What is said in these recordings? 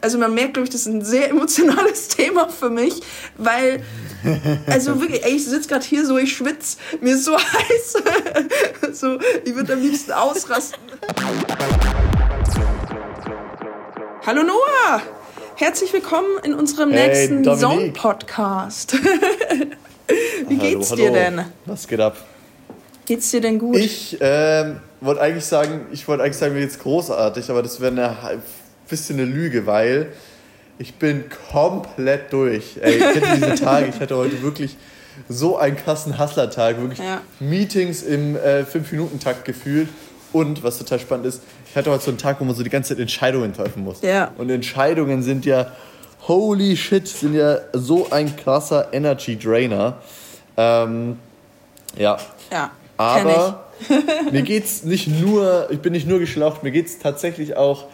also man merkt, glaube ich, das ist ein sehr emotionales Thema für mich, weil, also wirklich, ey, ich sitze gerade hier so, ich schwitze, mir ist so heiß, so, ich würde am liebsten ausrasten. Hallo Noah! Herzlich willkommen in unserem hey, nächsten Zone-Podcast. Wie geht's hallo, hallo. dir denn? Was geht ab? Geht's dir denn gut? Ich ähm, wollte eigentlich sagen, ich wollte eigentlich sagen, mir geht's großartig, aber das wäre eine bisschen eine Lüge, weil ich bin komplett durch. Ey, ich hätte diese Tage, ich hatte heute wirklich so einen krassen Hustler-Tag, wirklich ja. Meetings im äh, 5-Minuten-Takt gefühlt. Und was total spannend ist, ich hatte heute so einen Tag, wo man so die ganze Zeit Entscheidungen treffen muss. Ja. Und Entscheidungen sind ja, holy shit, sind ja so ein krasser Energy Drainer. Ähm, ja. Ja. Aber mir geht's nicht nur, ich bin nicht nur geschlaucht, mir geht's tatsächlich auch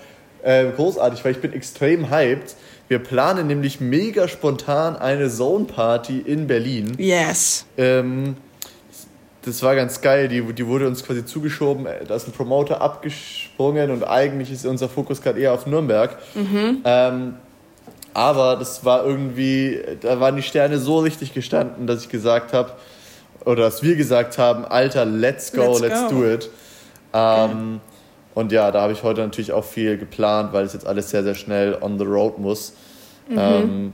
äh, großartig, weil ich bin extrem hyped. Wir planen nämlich mega spontan eine Zone Party in Berlin. Yes. Ähm, das war ganz geil. Die, die wurde uns quasi zugeschoben. Da ist ein Promoter abgesprungen und eigentlich ist unser Fokus gerade eher auf Nürnberg. Mhm. Ähm, aber das war irgendwie, da waren die Sterne so richtig gestanden, dass ich gesagt habe, oder dass wir gesagt haben, Alter, let's go, let's, let's go. do it. Ähm, und ja, da habe ich heute natürlich auch viel geplant, weil es jetzt alles sehr, sehr schnell on the road muss. Mhm. Ähm,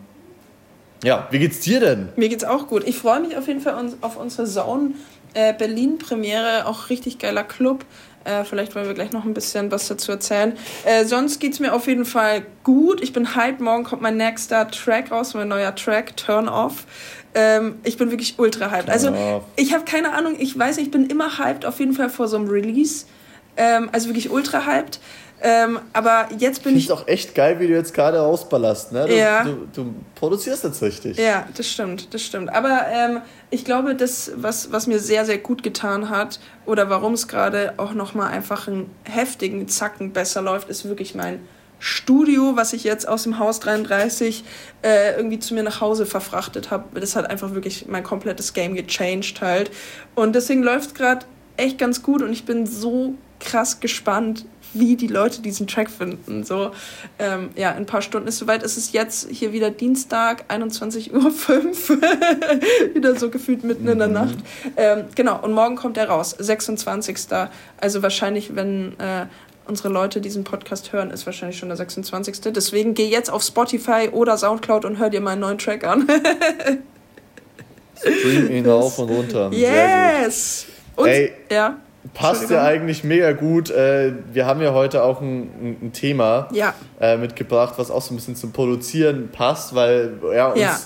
ja, wie geht's dir denn? Mir geht's auch gut. Ich freue mich auf jeden Fall auf unsere Zone äh, Berlin Premiere, auch richtig geiler Club. Äh, vielleicht wollen wir gleich noch ein bisschen was dazu erzählen. Äh, sonst geht es mir auf jeden Fall gut. Ich bin hyped. Morgen kommt mein nächster Track raus, mein neuer Track, Turn Off. Ähm, ich bin wirklich ultra hyped. Also, ich habe keine Ahnung, ich weiß nicht, ich bin immer hyped, auf jeden Fall vor so einem Release. Ähm, also wirklich ultra hyped. Ähm, aber jetzt bin ich. Ich auch echt geil, wie du jetzt gerade ausballerst. Ne? Du, ja. Du, du, produzierst jetzt richtig. Ja, das stimmt, das stimmt. Aber ähm, ich glaube, das, was, was mir sehr, sehr gut getan hat oder warum es gerade auch nochmal einfach einen heftigen Zacken besser läuft, ist wirklich mein Studio, was ich jetzt aus dem Haus 33 äh, irgendwie zu mir nach Hause verfrachtet habe. Das hat einfach wirklich mein komplettes Game gechanged halt. Und deswegen läuft es gerade echt ganz gut und ich bin so krass gespannt, wie die Leute diesen Track finden. So, ähm, ja, in ein paar Stunden ist soweit. Es ist jetzt hier wieder Dienstag, 21.05 Uhr. wieder so gefühlt mitten mhm. in der mhm. Nacht. Ähm, genau, und morgen kommt er raus, 26. Also wahrscheinlich, wenn äh, unsere Leute diesen Podcast hören, ist wahrscheinlich schon der 26. Deswegen geh jetzt auf Spotify oder Soundcloud und hör dir meinen neuen Track an. Stream ihn rauf und runter. Yes! Und, Ey, ja. Passt ja eigentlich mega gut. Äh, wir haben ja heute auch ein, ein Thema ja. Äh, mitgebracht, was auch so ein bisschen zum Produzieren passt, weil ja, uns ja.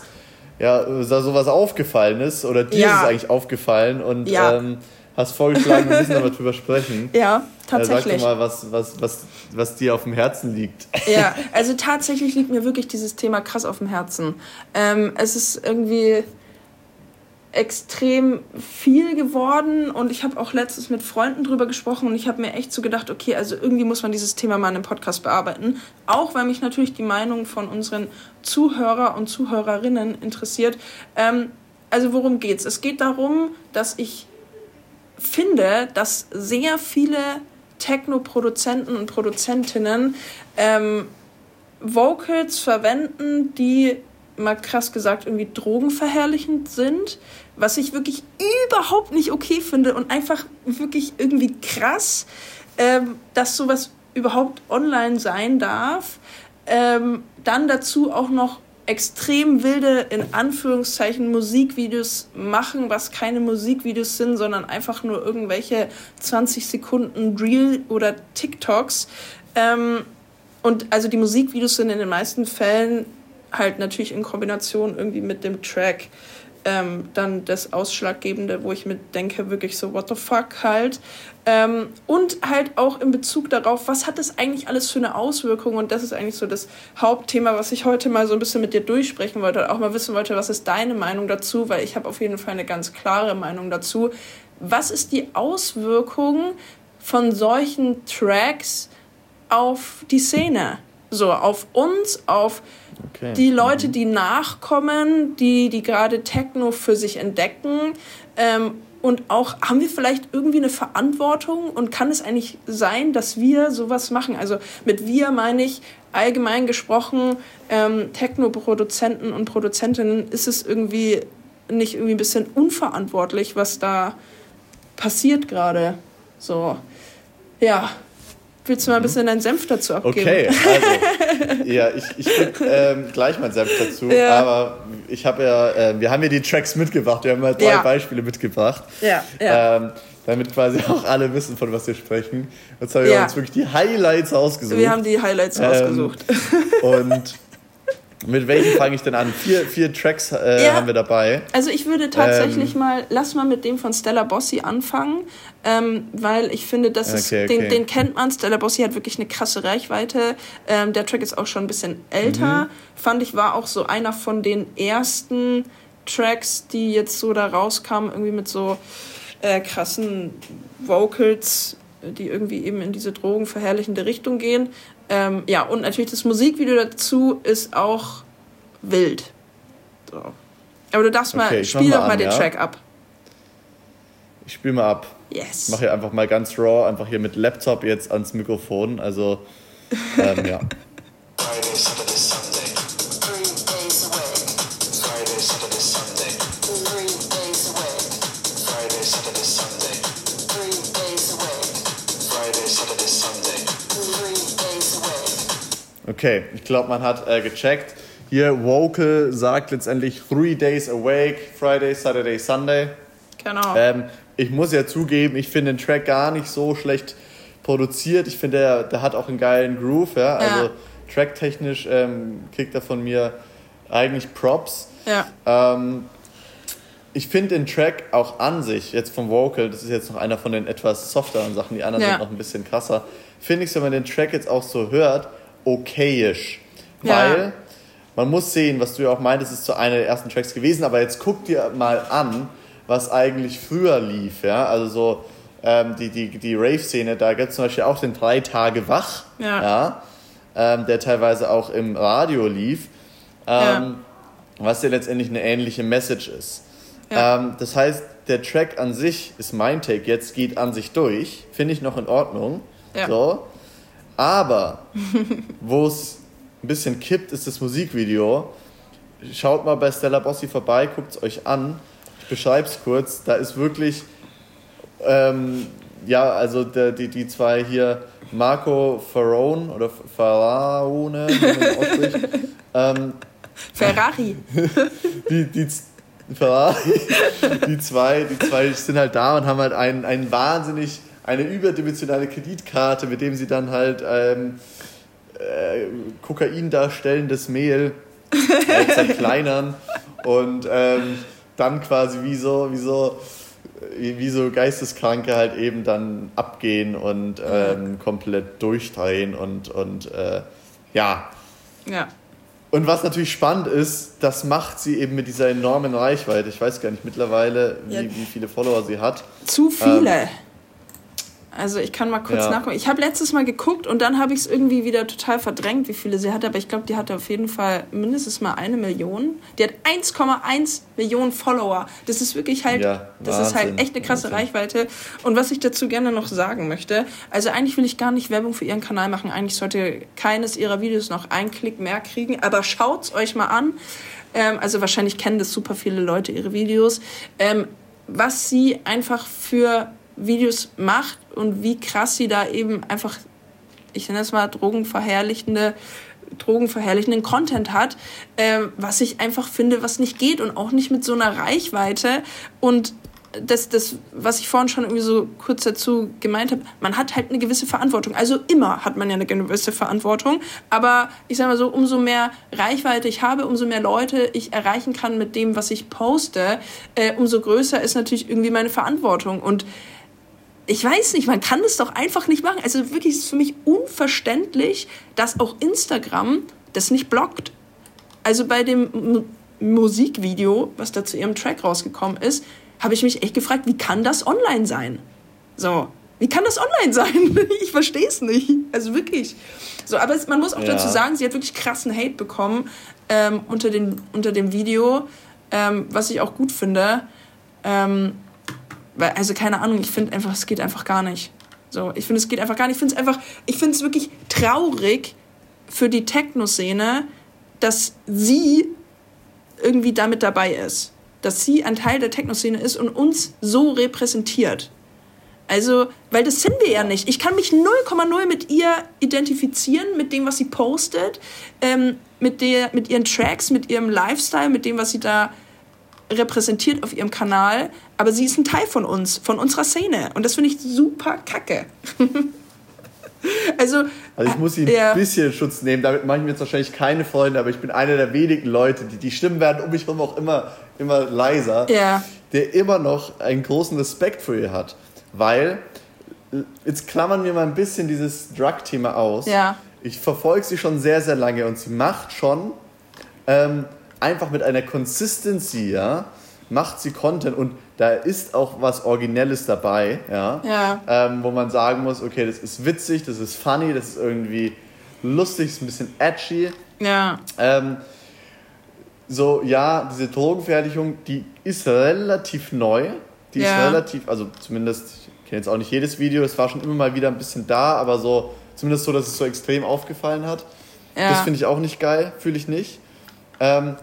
ja da sowas aufgefallen ist oder dir ja. ist es eigentlich aufgefallen und ähm, hast vorgeschlagen, wir müssen aber drüber sprechen. Ja, tatsächlich. Äh, sag doch mal, was, was, was, was dir auf dem Herzen liegt. Ja, also tatsächlich liegt mir wirklich dieses Thema krass auf dem Herzen. Ähm, es ist irgendwie extrem viel geworden und ich habe auch letztens mit Freunden drüber gesprochen und ich habe mir echt so gedacht, okay, also irgendwie muss man dieses Thema mal in einem Podcast bearbeiten, auch weil mich natürlich die Meinung von unseren Zuhörer und Zuhörerinnen interessiert. Ähm, also worum geht's? Es geht darum, dass ich finde, dass sehr viele Techno-Produzenten und Produzentinnen ähm, Vocals verwenden, die mal krass gesagt irgendwie drogenverherrlichend sind, was ich wirklich überhaupt nicht okay finde und einfach wirklich irgendwie krass, ähm, dass sowas überhaupt online sein darf. Ähm, dann dazu auch noch extrem wilde, in Anführungszeichen, Musikvideos machen, was keine Musikvideos sind, sondern einfach nur irgendwelche 20 Sekunden Reel oder TikToks. Ähm, und also die Musikvideos sind in den meisten Fällen halt natürlich in Kombination irgendwie mit dem Track ähm, dann das Ausschlaggebende, wo ich mir denke, wirklich so, what the fuck halt. Ähm, und halt auch in Bezug darauf, was hat das eigentlich alles für eine Auswirkung? Und das ist eigentlich so das Hauptthema, was ich heute mal so ein bisschen mit dir durchsprechen wollte, auch mal wissen wollte, was ist deine Meinung dazu, weil ich habe auf jeden Fall eine ganz klare Meinung dazu. Was ist die Auswirkung von solchen Tracks auf die Szene? So, auf uns, auf Okay. Die Leute, die nachkommen, die, die gerade Techno für sich entdecken ähm, Und auch, haben wir vielleicht irgendwie eine Verantwortung und kann es eigentlich sein, dass wir sowas machen? Also mit wir meine ich allgemein gesprochen, ähm, Techno-Produzenten und Produzentinnen, ist es irgendwie nicht irgendwie ein bisschen unverantwortlich, was da passiert gerade? So, ja. Willst du mal ein bisschen deinen Senf dazu abgeben? Okay, also, ja, ich, ich gebe ähm, gleich meinen Senf dazu, ja. aber ich habe ja, äh, wir haben ja die Tracks mitgebracht, wir haben mal drei ja. Beispiele mitgebracht. Ja, ja. Ähm, damit quasi auch alle wissen, von was wir sprechen. Jetzt haben wir ja. uns wirklich die Highlights ausgesucht. Wir haben die Highlights ähm, ausgesucht. Und mit welchem fange ich denn an? Vier, vier Tracks äh, ja. haben wir dabei. Also ich würde tatsächlich ähm, mal, lass mal mit dem von Stella Bossi anfangen, ähm, weil ich finde, das ist, okay, okay. Den, den kennt man. Stella Bossi hat wirklich eine krasse Reichweite. Ähm, der Track ist auch schon ein bisschen älter. Mhm. Fand ich, war auch so einer von den ersten Tracks, die jetzt so da rauskamen, irgendwie mit so äh, krassen Vocals, die irgendwie eben in diese drogenverherrlichende Richtung gehen. Ähm, ja, und natürlich das Musikvideo dazu ist auch wild. So. Aber du darfst okay, mal, spiel doch mal, an, den ja? Track ab. Ich spiel mal ab. Yes. Ich mache hier einfach mal ganz raw, einfach hier mit Laptop jetzt ans Mikrofon. Also, ähm, ja. Okay, ich glaube, man hat äh, gecheckt. Hier, Vocal sagt letztendlich Three Days Awake, Friday, Saturday, Sunday. Genau. Ähm, ich muss ja zugeben, ich finde den Track gar nicht so schlecht produziert. Ich finde, der, der hat auch einen geilen Groove. Ja? ja. Also tracktechnisch ähm, kriegt er von mir eigentlich Props. Ja. Ähm, ich finde den Track auch an sich, jetzt vom Vocal, das ist jetzt noch einer von den etwas softeren Sachen, die anderen ja. sind noch ein bisschen krasser, finde ich, wenn man den Track jetzt auch so hört, okayisch. Ja. Weil man muss sehen, was du ja auch meintest, ist zu einer der ersten Tracks gewesen, aber jetzt guck dir mal an, was eigentlich früher lief. Ja? Also so ähm, die, die, die Rave-Szene, da gibt es zum Beispiel auch den Drei Tage Wach, ja. ja? Ähm, der teilweise auch im Radio lief, ähm, ja. was ja letztendlich eine ähnliche Message ist. Ja. Ähm, das heißt, der Track an sich ist mein Take, jetzt geht an sich durch, finde ich noch in Ordnung. So. Aber wo es ein bisschen kippt, ist das Musikvideo. Schaut mal bei Stella Bossi vorbei, guckt es euch an. Ich beschreibe es kurz. Da ist wirklich, ähm, ja, also der, die, die zwei hier, Marco Farone oder Faraone, ähm, Ferrari. die, die, Ferrari. Die zwei, die zwei sind halt da und haben halt einen, einen wahnsinnig eine überdimensionale Kreditkarte, mit dem sie dann halt ähm, äh, Kokain darstellendes Mehl äh, zerkleinern und ähm, dann quasi wie so, wie so, wie so Geisteskranke halt eben dann abgehen und ähm, komplett durchdrehen und, und äh, ja. Ja. Und was natürlich spannend ist, das macht sie eben mit dieser enormen Reichweite. Ich weiß gar nicht mittlerweile, wie, ja. wie viele Follower sie hat. Zu viele. Ähm, also ich kann mal kurz ja. nachgucken. Ich habe letztes Mal geguckt und dann habe ich es irgendwie wieder total verdrängt, wie viele sie hatte. Aber ich glaube, die hatte auf jeden Fall mindestens mal eine Million. Die hat 1,1 Millionen Follower. Das ist wirklich halt, ja, das ist halt echt eine krasse Wahnsinn. Reichweite. Und was ich dazu gerne noch sagen möchte, also eigentlich will ich gar nicht Werbung für ihren Kanal machen. Eigentlich sollte keines ihrer Videos noch einen Klick mehr kriegen. Aber schaut's euch mal an. Ähm, also wahrscheinlich kennen das super viele Leute ihre Videos. Ähm, was sie einfach für Videos macht und wie krass sie da eben einfach, ich nenne es mal, drogenverherrlichende, drogenverherrlichenden Content hat, äh, was ich einfach finde, was nicht geht und auch nicht mit so einer Reichweite und das, das, was ich vorhin schon irgendwie so kurz dazu gemeint habe, man hat halt eine gewisse Verantwortung. Also immer hat man ja eine gewisse Verantwortung. Aber ich sage mal so, umso mehr Reichweite ich habe, umso mehr Leute ich erreichen kann mit dem, was ich poste, äh, umso größer ist natürlich irgendwie meine Verantwortung. Und ich weiß nicht, man kann das doch einfach nicht machen. Also wirklich ist es für mich unverständlich, dass auch Instagram das nicht blockt. Also bei dem M Musikvideo, was da zu ihrem Track rausgekommen ist, habe ich mich echt gefragt, wie kann das online sein? So, wie kann das online sein? Ich verstehe es nicht. Also wirklich. So, aber es, man muss auch ja. dazu sagen, sie hat wirklich krassen Hate bekommen ähm, unter, den, unter dem Video, ähm, was ich auch gut finde. Ähm, Weil, also keine Ahnung, ich finde einfach, es geht einfach gar nicht. So, ich finde, es geht einfach gar nicht. Ich finde es einfach, ich finde es wirklich traurig für die Techno-Szene, dass sie irgendwie damit dabei ist. Dass sie ein Teil der Techno-Szene ist und uns so repräsentiert. Also, weil das sind wir ja nicht. Ich kann mich 0,0 mit ihr identifizieren, mit dem, was sie postet, ähm, mit, der, mit ihren Tracks, mit ihrem Lifestyle, mit dem, was sie da repräsentiert auf ihrem Kanal. Aber sie ist ein Teil von uns, von unserer Szene. Und das finde ich super kacke. also, also ich muss sie ja. ein bisschen Schutz nehmen. Damit mache ich mir jetzt wahrscheinlich keine Freunde, aber ich bin einer der wenigen Leute, die, die Stimmen werden um mich herum auch immer, immer leiser, ja. der immer noch einen großen Respekt für ihr hat weil jetzt klammern wir mal ein bisschen dieses Drug-Thema aus. Ja. Ich verfolge sie schon sehr, sehr lange und sie macht schon ähm, einfach mit einer Consistency, ja, macht sie Content und da ist auch was Originelles dabei, ja, ja. Ähm, wo man sagen muss, okay, das ist witzig, das ist funny, das ist irgendwie lustig, ist ein bisschen edgy. Ja. Ähm, so, ja, diese Drogenfertigung, die ist relativ neu. Die ja. ist relativ, also zumindest, ich kenne jetzt auch nicht jedes Video, es war schon immer mal wieder ein bisschen da, aber so, zumindest so, dass es so extrem aufgefallen hat. Ja. Das finde ich auch nicht geil, fühle ich nicht. Ähm,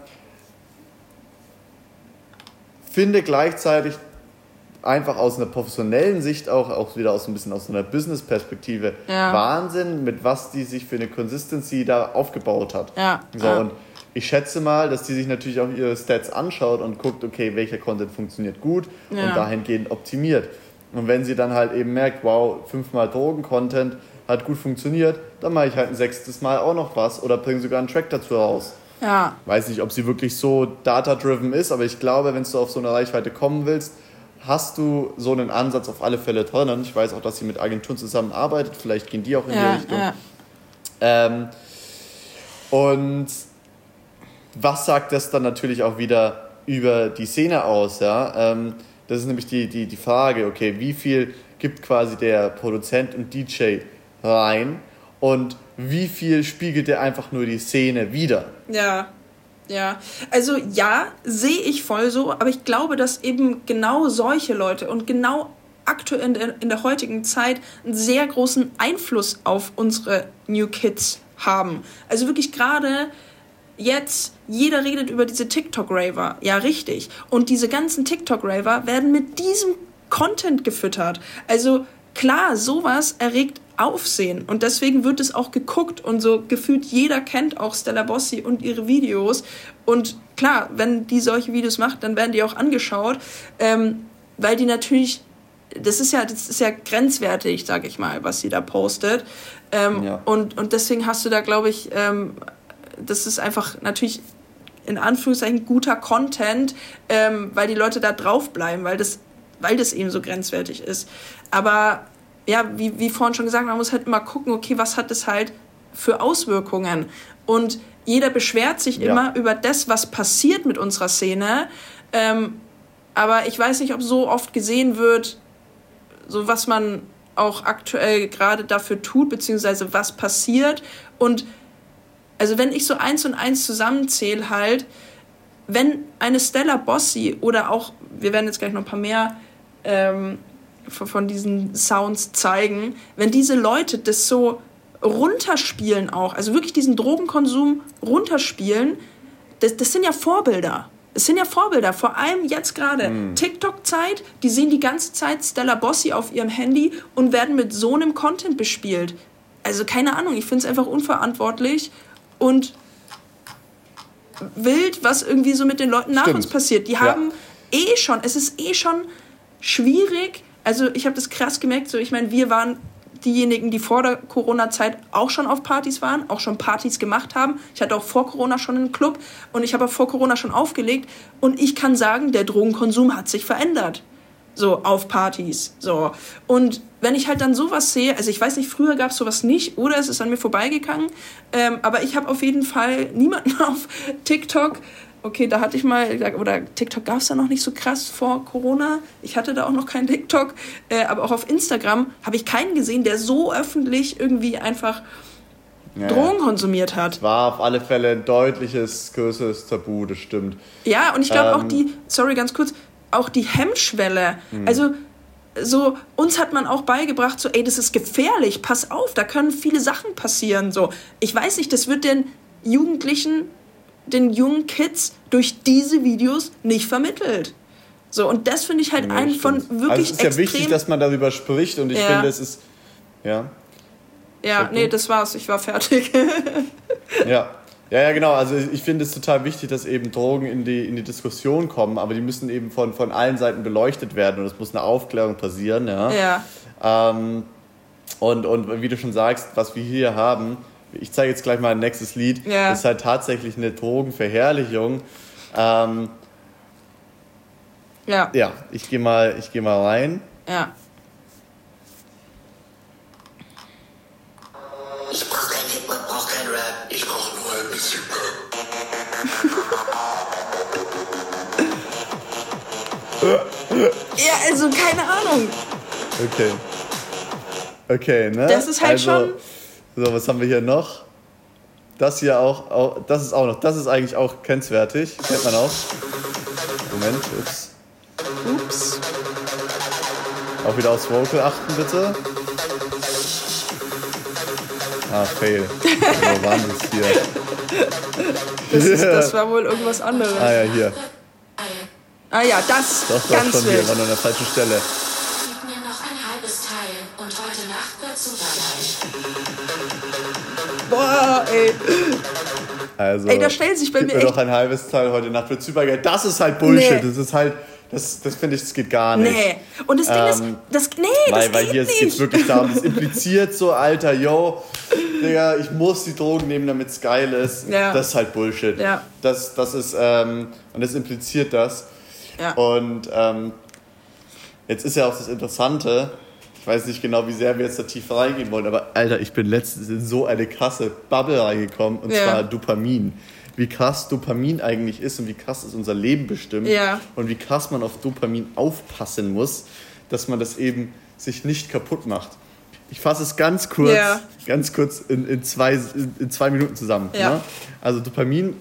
finde gleichzeitig einfach aus einer professionellen Sicht auch, auch wieder aus ein bisschen aus einer Business-Perspektive ja. Wahnsinn, mit was die sich für eine Consistency da aufgebaut hat. Ja. So, ja. und ich schätze mal, dass die sich natürlich auch ihre Stats anschaut und guckt, okay, welcher Content funktioniert gut und dahingehend optimiert. Und wenn sie dann halt eben merkt, wow, fünfmal Drogen-Content hat gut funktioniert, dann mache ich halt ein sechstes Mal auch noch was oder bringe sogar einen Track dazu raus. Ja. Weiß nicht, ob sie wirklich so data-driven ist, aber ich glaube, wenn du auf so eine Reichweite kommen willst, hast du so einen Ansatz auf alle Fälle drin. Ich weiß auch, dass sie mit Agenturen zusammenarbeitet, vielleicht gehen die auch in ja, die Richtung. Ja. Ähm, und was sagt das dann natürlich auch wieder über die Szene aus? Ja? Ähm, das ist nämlich die, die, die Frage, okay, wie viel gibt quasi der Produzent und DJ rein und wie viel spiegelt er einfach nur die Szene wieder? Ja, ja. Also ja, sehe ich voll so, aber ich glaube, dass eben genau solche Leute und genau aktuell in der, in der heutigen Zeit einen sehr großen Einfluss auf unsere New Kids haben. Also wirklich gerade jetzt, jeder redet über diese TikTok-Raver. Ja, richtig. Und diese ganzen TikTok-Raver werden mit diesem Content gefüttert. Also klar, sowas erregt Aufsehen und deswegen wird es auch geguckt und so gefühlt jeder kennt auch Stella Bossi und ihre Videos und klar, wenn die solche Videos macht, dann werden die auch angeschaut, ähm, weil die natürlich das ist ja das ist ja grenzwertig, sag ich mal, was sie da postet ähm, ja. und und deswegen hast du da glaube ich ähm, das ist einfach natürlich in Anführungszeichen guter Content, ähm, weil die Leute da draufbleiben, weil das, weil das eben so grenzwertig ist. Aber ja, wie, wie vorhin schon gesagt, man muss halt immer gucken, okay, was hat das halt für Auswirkungen? Und jeder beschwert sich ja. immer über das, was passiert mit unserer Szene. Ähm, aber ich weiß nicht, ob so oft gesehen wird, so was man auch aktuell gerade dafür tut, beziehungsweise was passiert. Und also wenn ich so eins und eins zusammenzähle halt, wenn eine Stella Bossi oder auch, wir werden jetzt gleich noch ein paar mehr ähm, von diesen Sounds zeigen, wenn diese Leute das so runterspielen auch, also wirklich diesen Drogenkonsum runterspielen, das, das sind ja Vorbilder. Es sind ja Vorbilder, vor allem jetzt gerade. Mm. TikTok-Zeit, die sehen die ganze Zeit Stella Bossi auf ihrem Handy und werden mit so einem Content bespielt. Also keine Ahnung, ich finde es einfach unverantwortlich und wild, was irgendwie so mit den Leuten nach Stimmt. uns passiert. Die haben ja. eh schon, es ist eh schon schwierig. Also ich habe das krass gemerkt, so ich meine, wir waren diejenigen, die vor der Corona-Zeit auch schon auf Partys waren, auch schon Partys gemacht haben. Ich hatte auch vor Corona schon einen Club und ich habe vor Corona schon aufgelegt. Und ich kann sagen, der Drogenkonsum hat sich verändert so auf Partys. So. Und wenn ich halt dann sowas sehe, also ich weiß nicht, früher gab es sowas nicht oder es ist an mir vorbeigegangen, ähm, aber ich habe auf jeden Fall niemanden auf TikTok. Okay, da hatte ich mal, oder TikTok gab es da noch nicht so krass vor Corona. Ich hatte da auch noch keinen TikTok. Äh, aber auch auf Instagram habe ich keinen gesehen, der so öffentlich irgendwie einfach ja, Drogen konsumiert hat. War auf alle Fälle ein deutliches, größeres Tabu, das stimmt. Ja, und ich glaube ähm, auch die, sorry, ganz kurz, auch die Hemmschwelle. Mhm. Also so uns hat man auch beigebracht so ey das ist gefährlich pass auf da können viele Sachen passieren so ich weiß nicht das wird den Jugendlichen den jungen Kids durch diese Videos nicht vermittelt so und das finde ich halt nee, einen von wirklich also es ist ja wichtig dass man darüber spricht und ich ja. finde es ist ja ja nee das war's ich war fertig ja ja, ja, genau. Also ich finde es total wichtig, dass eben Drogen in die, in die Diskussion kommen, aber die müssen eben von, von allen Seiten beleuchtet werden und es muss eine Aufklärung passieren. Ja. ja. Ähm, und, und wie du schon sagst, was wir hier haben, ich zeige jetzt gleich mal ein nächstes Lied, ja. ist halt tatsächlich eine Drogenverherrlichung. Ähm, ja. Ja, ich gehe mal, geh mal rein. Ja. Ich brauche kein Hip-Hop, brauche kein Rap, ich brauche nur ein bisschen ja, also keine Ahnung. Okay. Okay, ne? Das ist halt also, schon. So, was haben wir hier noch? Das hier auch, auch, das ist auch noch, das ist eigentlich auch kennenswertig. Kennt man auch. Moment, ups. Ups. Auch wieder aufs Vocal achten, bitte. Ah, fail. Wo waren das hier? Das, ist, das war wohl irgendwas anderes. Ah ja, hier. Ah ja, das doch, doch, ganz schon wild. hier, war nur an der falschen Stelle. Ey. Also, ey, da stellt sich bei mir echt... noch ein halbes Teil heute Nacht wird supergeil. Das ist halt Bullshit. Nee. Das ist halt das, das finde ich, das geht gar nicht. Nee. Und das Ding ähm, ist, das, nee, weil, das weil geht hier nicht. geht wirklich darum, das impliziert so, Alter, yo, Digga, ich muss die Drogen nehmen, damit es geil ist. Ja. Das ist halt Bullshit. Ja. Das, das ist, ähm, und das impliziert das. Ja. Und ähm, jetzt ist ja auch das Interessante, ich weiß nicht genau, wie sehr wir jetzt da tief reingehen wollen, aber Alter, ich bin letztens in so eine krasse Bubble reingekommen, und ja. zwar Dopamin wie krass Dopamin eigentlich ist und wie krass es unser Leben bestimmt ja. und wie krass man auf Dopamin aufpassen muss, dass man das eben sich nicht kaputt macht. Ich fasse es ganz kurz, ja. ganz kurz in, in, zwei, in, zwei Minuten zusammen. Ne? Also Dopamin,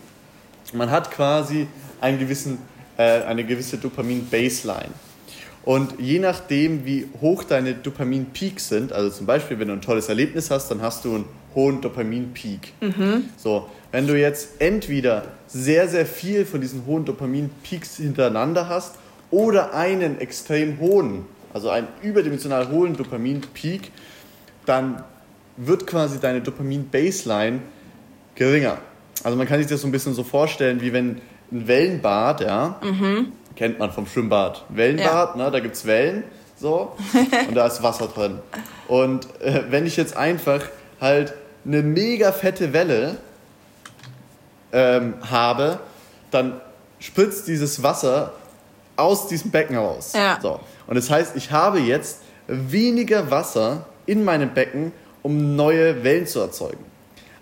man hat quasi einen gewissen, äh, eine gewisse Dopamin-Baseline. Und je nachdem, wie hoch deine Dopamin-Peaks sind, also zum Beispiel, wenn du ein tolles Erlebnis hast, dann hast du einen hohen Dopamin-Peak. Mhm. So, wenn du jetzt entweder sehr, sehr viel von diesen hohen Dopamin-Peaks hintereinander hast oder einen extrem hohen, also einen überdimensional hohen Dopamin-Peak, dann wird quasi deine Dopamin-Baseline geringer. Also man kann sich das so ein bisschen so vorstellen, wie wenn ein Wellenbad, ja, mhm. Kennt man vom Schwimmbad, Wellenbad, ja. ne, da gibt es Wellen, so, und da ist Wasser drin. Und äh, wenn ich jetzt einfach halt eine mega fette Welle ähm, habe, dann spritzt dieses Wasser aus diesem Becken raus. Ja. So. Und das heißt, ich habe jetzt weniger Wasser in meinem Becken, um neue Wellen zu erzeugen.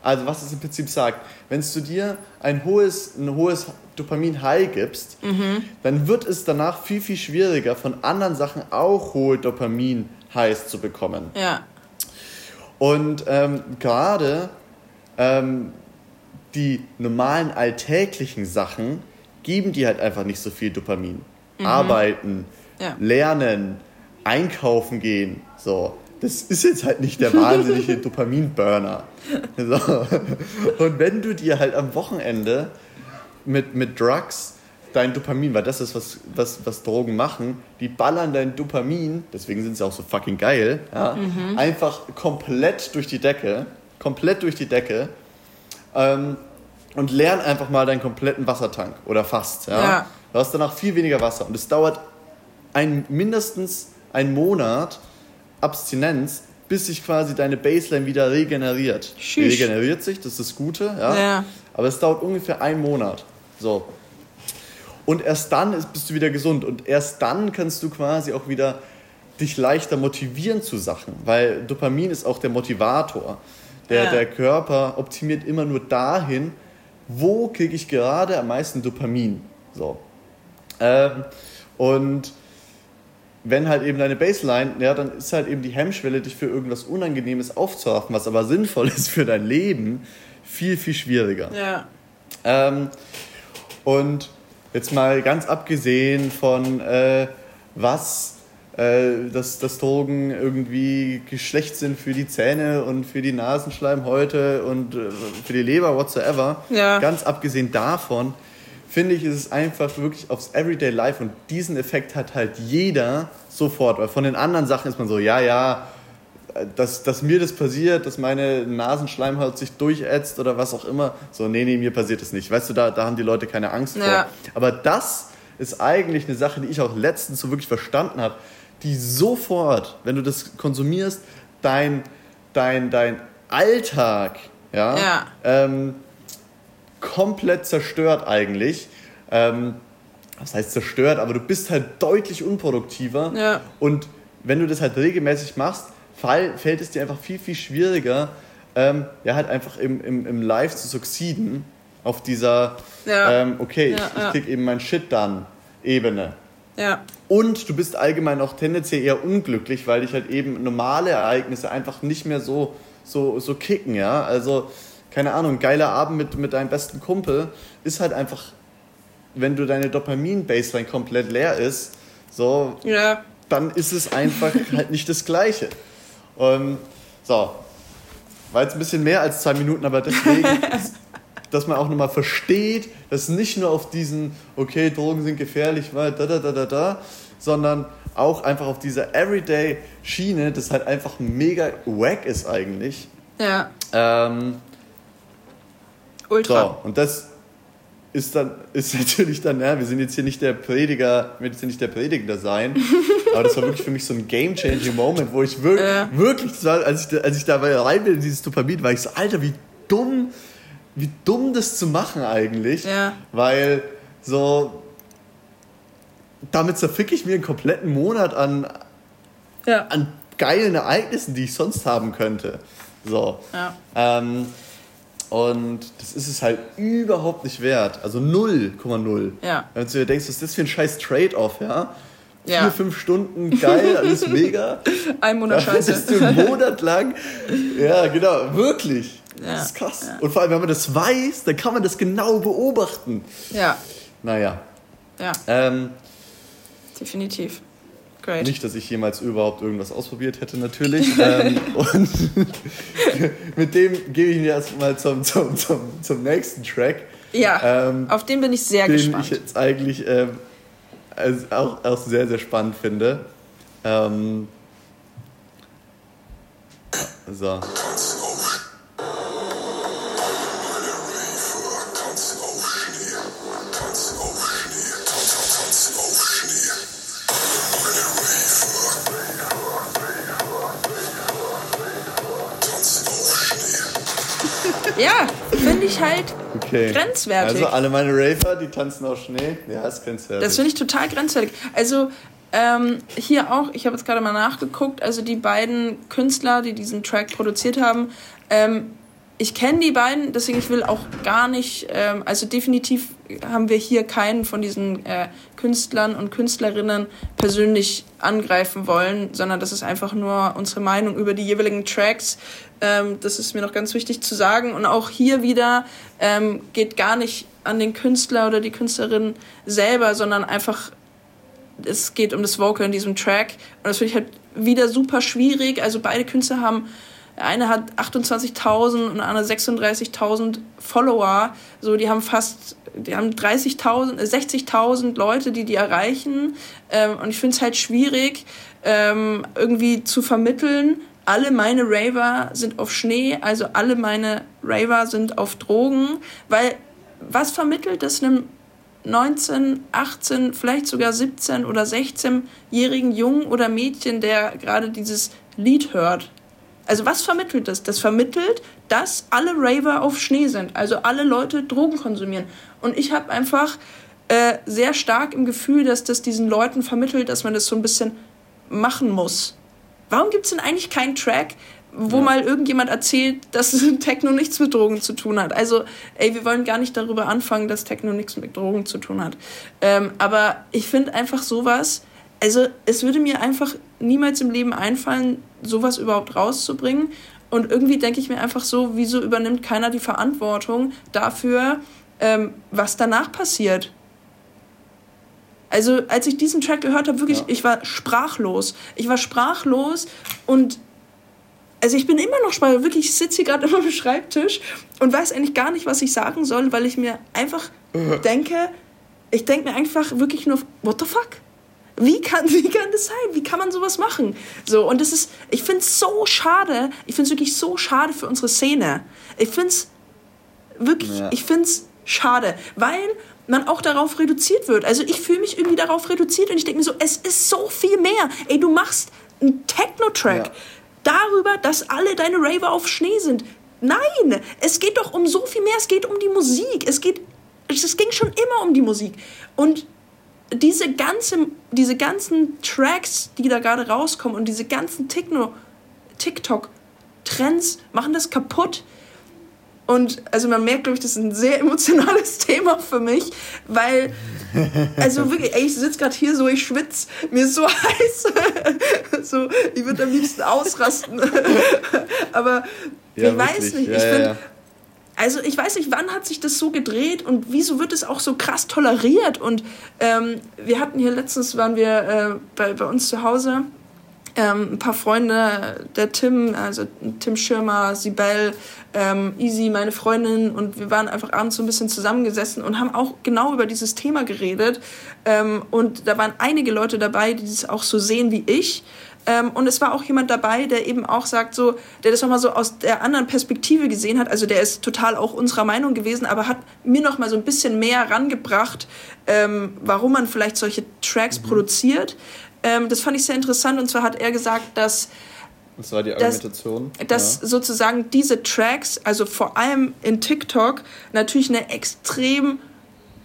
Also was es im Prinzip sagt, wenn du dir ein hohes, ein hohes Dopamin-High gibst, mhm. dann wird es danach viel, viel schwieriger, von anderen Sachen auch hohe Dopamin-Highs zu bekommen. Ja. Und ähm, gerade ähm, die normalen alltäglichen Sachen geben dir halt einfach nicht so viel Dopamin. Mhm. Arbeiten, ja. lernen, einkaufen gehen, so. Das ist jetzt halt nicht der wahnsinnige Dopaminburner. So. Und wenn du dir halt am Wochenende mit, mit Drugs dein Dopamin, weil das ist, was, was, was Drogen machen, die ballern dein Dopamin, deswegen sind sie auch so fucking geil, ja, mhm. einfach komplett durch die Decke, komplett durch die Decke ähm, und leeren einfach mal deinen kompletten Wassertank oder fast. Ja? ja. Du hast danach viel weniger Wasser und es dauert ein, mindestens einen Monat Abstinenz, bis sich quasi deine Baseline wieder regeneriert. Die regeneriert sich, das ist das Gute, ja? ja. Aber es dauert ungefähr einen Monat. So. Und erst dann bist du wieder gesund und erst dann kannst du quasi auch wieder dich leichter motivieren zu Sachen, weil Dopamin ist auch der Motivator. Der, ja. der Körper optimiert immer nur dahin, wo kriege ich gerade am meisten Dopamin. So. Ähm, und wenn halt eben deine Baseline, ja, dann ist halt eben die Hemmschwelle, dich für irgendwas Unangenehmes aufzuraffen, was aber sinnvoll ist für dein Leben, viel, viel schwieriger. Ja. Ähm, und jetzt mal ganz abgesehen von äh, was äh, dass, dass Drogen irgendwie Geschlecht sind für die Zähne und für die Nasenschleimhäute und äh, für die Leber, whatsoever. Ja. Ganz abgesehen davon, finde ich, ist es einfach wirklich aufs Everyday Life und diesen Effekt hat halt jeder sofort. Weil von den anderen Sachen ist man so, ja, ja, dass, dass mir das passiert, dass meine Nasenschleimhaut sich durchätzt oder was auch immer. So, nee, nee, mir passiert das nicht. Weißt du, da, da haben die Leute keine Angst ja. vor. Aber das ist eigentlich eine Sache, die ich auch letztens so wirklich verstanden habe die sofort, wenn du das konsumierst, dein, dein, dein Alltag ja, ja. Ähm, komplett zerstört eigentlich. Ähm, was heißt zerstört, aber du bist halt deutlich unproduktiver. Ja. Und wenn du das halt regelmäßig machst, fall, fällt es dir einfach viel, viel schwieriger, ähm, ja, halt einfach im, im, im Live zu succeeden auf dieser, ja. ähm, okay, ja, ich, ich krieg eben mein Shit dann Ebene. Ja. Und du bist allgemein auch tendenziell eher unglücklich, weil dich halt eben normale Ereignisse einfach nicht mehr so, so, so kicken, ja. Also, keine Ahnung, geiler Abend mit, mit deinem besten Kumpel ist halt einfach, wenn du deine Dopamin-Baseline komplett leer ist, so, ja. dann ist es einfach halt nicht das Gleiche. Und, so, war jetzt ein bisschen mehr als zwei Minuten, aber deswegen dass man auch nochmal versteht, dass nicht nur auf diesen, okay, Drogen sind gefährlich, weil da, da, da, da, da, sondern auch einfach auf dieser Everyday-Schiene, das halt einfach mega wack ist eigentlich. Ja. Ähm, Ultra. So, und das ist dann ist natürlich dann, ja, wir sind jetzt hier nicht der Prediger, wir sind nicht der Prediger sein, aber das war wirklich für mich so ein game-changing Moment, wo ich wirklich, äh. wirklich war, als ich, als ich dabei rein bin in dieses Dopamin, war ich so, Alter, wie dumm wie dumm das zu machen eigentlich. Ja. Weil so, damit zerfick ich mir einen kompletten Monat an, ja. an geilen Ereignissen, die ich sonst haben könnte. So. Ja. Ähm, und das ist es halt überhaupt nicht wert. Also 0,0. Ja. Wenn du dir denkst, was ist das für ein scheiß Trade-off, ja? Ja. Vier, fünf Stunden, geil, alles mega. Ein Monat scheiße. Bist du einen Monat lang. Ja, genau, wirklich. Ja. Das ist krass. Ja. Und vor allem, wenn man das weiß, dann kann man das genau beobachten. Ja. Naja. Ja. Ähm, Definitiv. Great. Nicht, dass ich jemals überhaupt irgendwas ausprobiert hätte, natürlich. ähm, und mit dem gebe ich mir erstmal zum, zum, zum, zum nächsten Track. Ja, ähm, auf den bin ich sehr den gespannt. Den ich jetzt eigentlich ähm, also auch, auch sehr, sehr spannend finde. Ähm, so. Ja, finde ich halt okay. grenzwertig. Also alle meine Raver, die tanzen auf Schnee. Ja, ist grenzwertig. Das finde ich total grenzwertig. Also ähm, hier auch, ich habe jetzt gerade mal nachgeguckt, also die beiden Künstler, die diesen Track produziert haben, ähm, ich kenne die beiden, deswegen ich will auch gar nicht, ähm, also definitiv haben wir hier keinen von diesen äh, Künstlern und Künstlerinnen persönlich angreifen wollen, sondern das ist einfach nur unsere Meinung über die jeweiligen Tracks. Ähm, das ist mir noch ganz wichtig zu sagen. Und auch hier wieder ähm, geht gar nicht an den Künstler oder die Künstlerin selber, sondern einfach es geht um das Vocal in diesem Track. Und das finde ich halt wieder super schwierig. Also beide Künstler haben eine hat 28.000 und andere 36.000 Follower. So, die haben fast, die haben 30.000, 60.000 Leute, die die erreichen. Ähm, und ich finde es halt schwierig, ähm, irgendwie zu vermitteln, alle meine Raver sind auf Schnee, also alle meine Raver sind auf Drogen, weil was vermittelt es einem 19, 18, vielleicht sogar 17 oder 16-jährigen Jungen oder Mädchen, der gerade dieses Lied hört? Also was vermittelt das? Das vermittelt, dass alle Raver auf Schnee sind, also alle Leute Drogen konsumieren. Und ich habe einfach äh, sehr stark im Gefühl, dass das diesen Leuten vermittelt, dass man das so ein bisschen machen muss. Warum gibt es denn eigentlich keinen Track, wo ja. mal irgendjemand erzählt, dass Techno nichts mit Drogen zu tun hat. Also, ey, wir wollen gar nicht darüber anfangen, dass Techno nichts mit Drogen zu tun hat. Ähm, aber ich finde einfach sowas, also es würde mir einfach niemals im Leben einfallen, sowas überhaupt rauszubringen. Und irgendwie denke ich mir einfach so, wieso übernimmt keiner die Verantwortung dafür, ähm, was danach passiert? Also als ich diesen Track gehört habe, wirklich, ja. ich war sprachlos. Ich war sprachlos und also ich bin immer noch sprachlos. Wirklich, ich sitze hier gerade immer am Schreibtisch und weiß eigentlich gar nicht, was ich sagen soll, weil ich mir einfach denke, ich denke mir einfach wirklich nur, what the fuck? Wie kann, wie kann das sein? Wie kann man sowas machen? So, und das ist, ich finde es so schade, ich finde es wirklich so schade für unsere Szene. Ich finde es wirklich, ja. ich finde es schade, weil man auch darauf reduziert wird. Also ich fühle mich irgendwie darauf reduziert und ich denke mir so, es ist so viel mehr. Ey, du machst einen Techno-Track ja. darüber, dass alle deine Raver auf Schnee sind. Nein, es geht doch um so viel mehr. Es geht um die Musik. Es geht, es ging schon immer um die Musik. Und diese, ganze, diese ganzen Tracks, die da gerade rauskommen und diese ganzen Techno, TikTok-Trends machen das kaputt. Und also man merkt, glaube ich, das ist ein sehr emotionales Thema für mich, weil, also wirklich, ey, ich sitze gerade hier so, ich schwitze, mir ist so heiß, so, ich würde am liebsten ausrasten. Aber ja, ich wirklich. weiß nicht, ja, ich finde, ja. also ich weiß nicht, wann hat sich das so gedreht und wieso wird es auch so krass toleriert? Und ähm, wir hatten hier letztens, waren wir äh, bei, bei uns zu Hause ähm, ein paar Freunde, der Tim, also Tim Schirmer, Sibel, ähm, Easy, meine Freundin, und wir waren einfach abends so ein bisschen zusammengesessen und haben auch genau über dieses Thema geredet. Ähm, und da waren einige Leute dabei, die das auch so sehen wie ich. Ähm, und es war auch jemand dabei, der eben auch sagt, so, der das nochmal so aus der anderen Perspektive gesehen hat. Also der ist total auch unserer Meinung gewesen, aber hat mir nochmal so ein bisschen mehr rangebracht, ähm, warum man vielleicht solche Tracks mhm. produziert. Ähm, das fand ich sehr interessant und zwar hat er gesagt, dass das war die Argumentation. Dass, dass ja. sozusagen diese Tracks, also vor allem in TikTok, natürlich eine extrem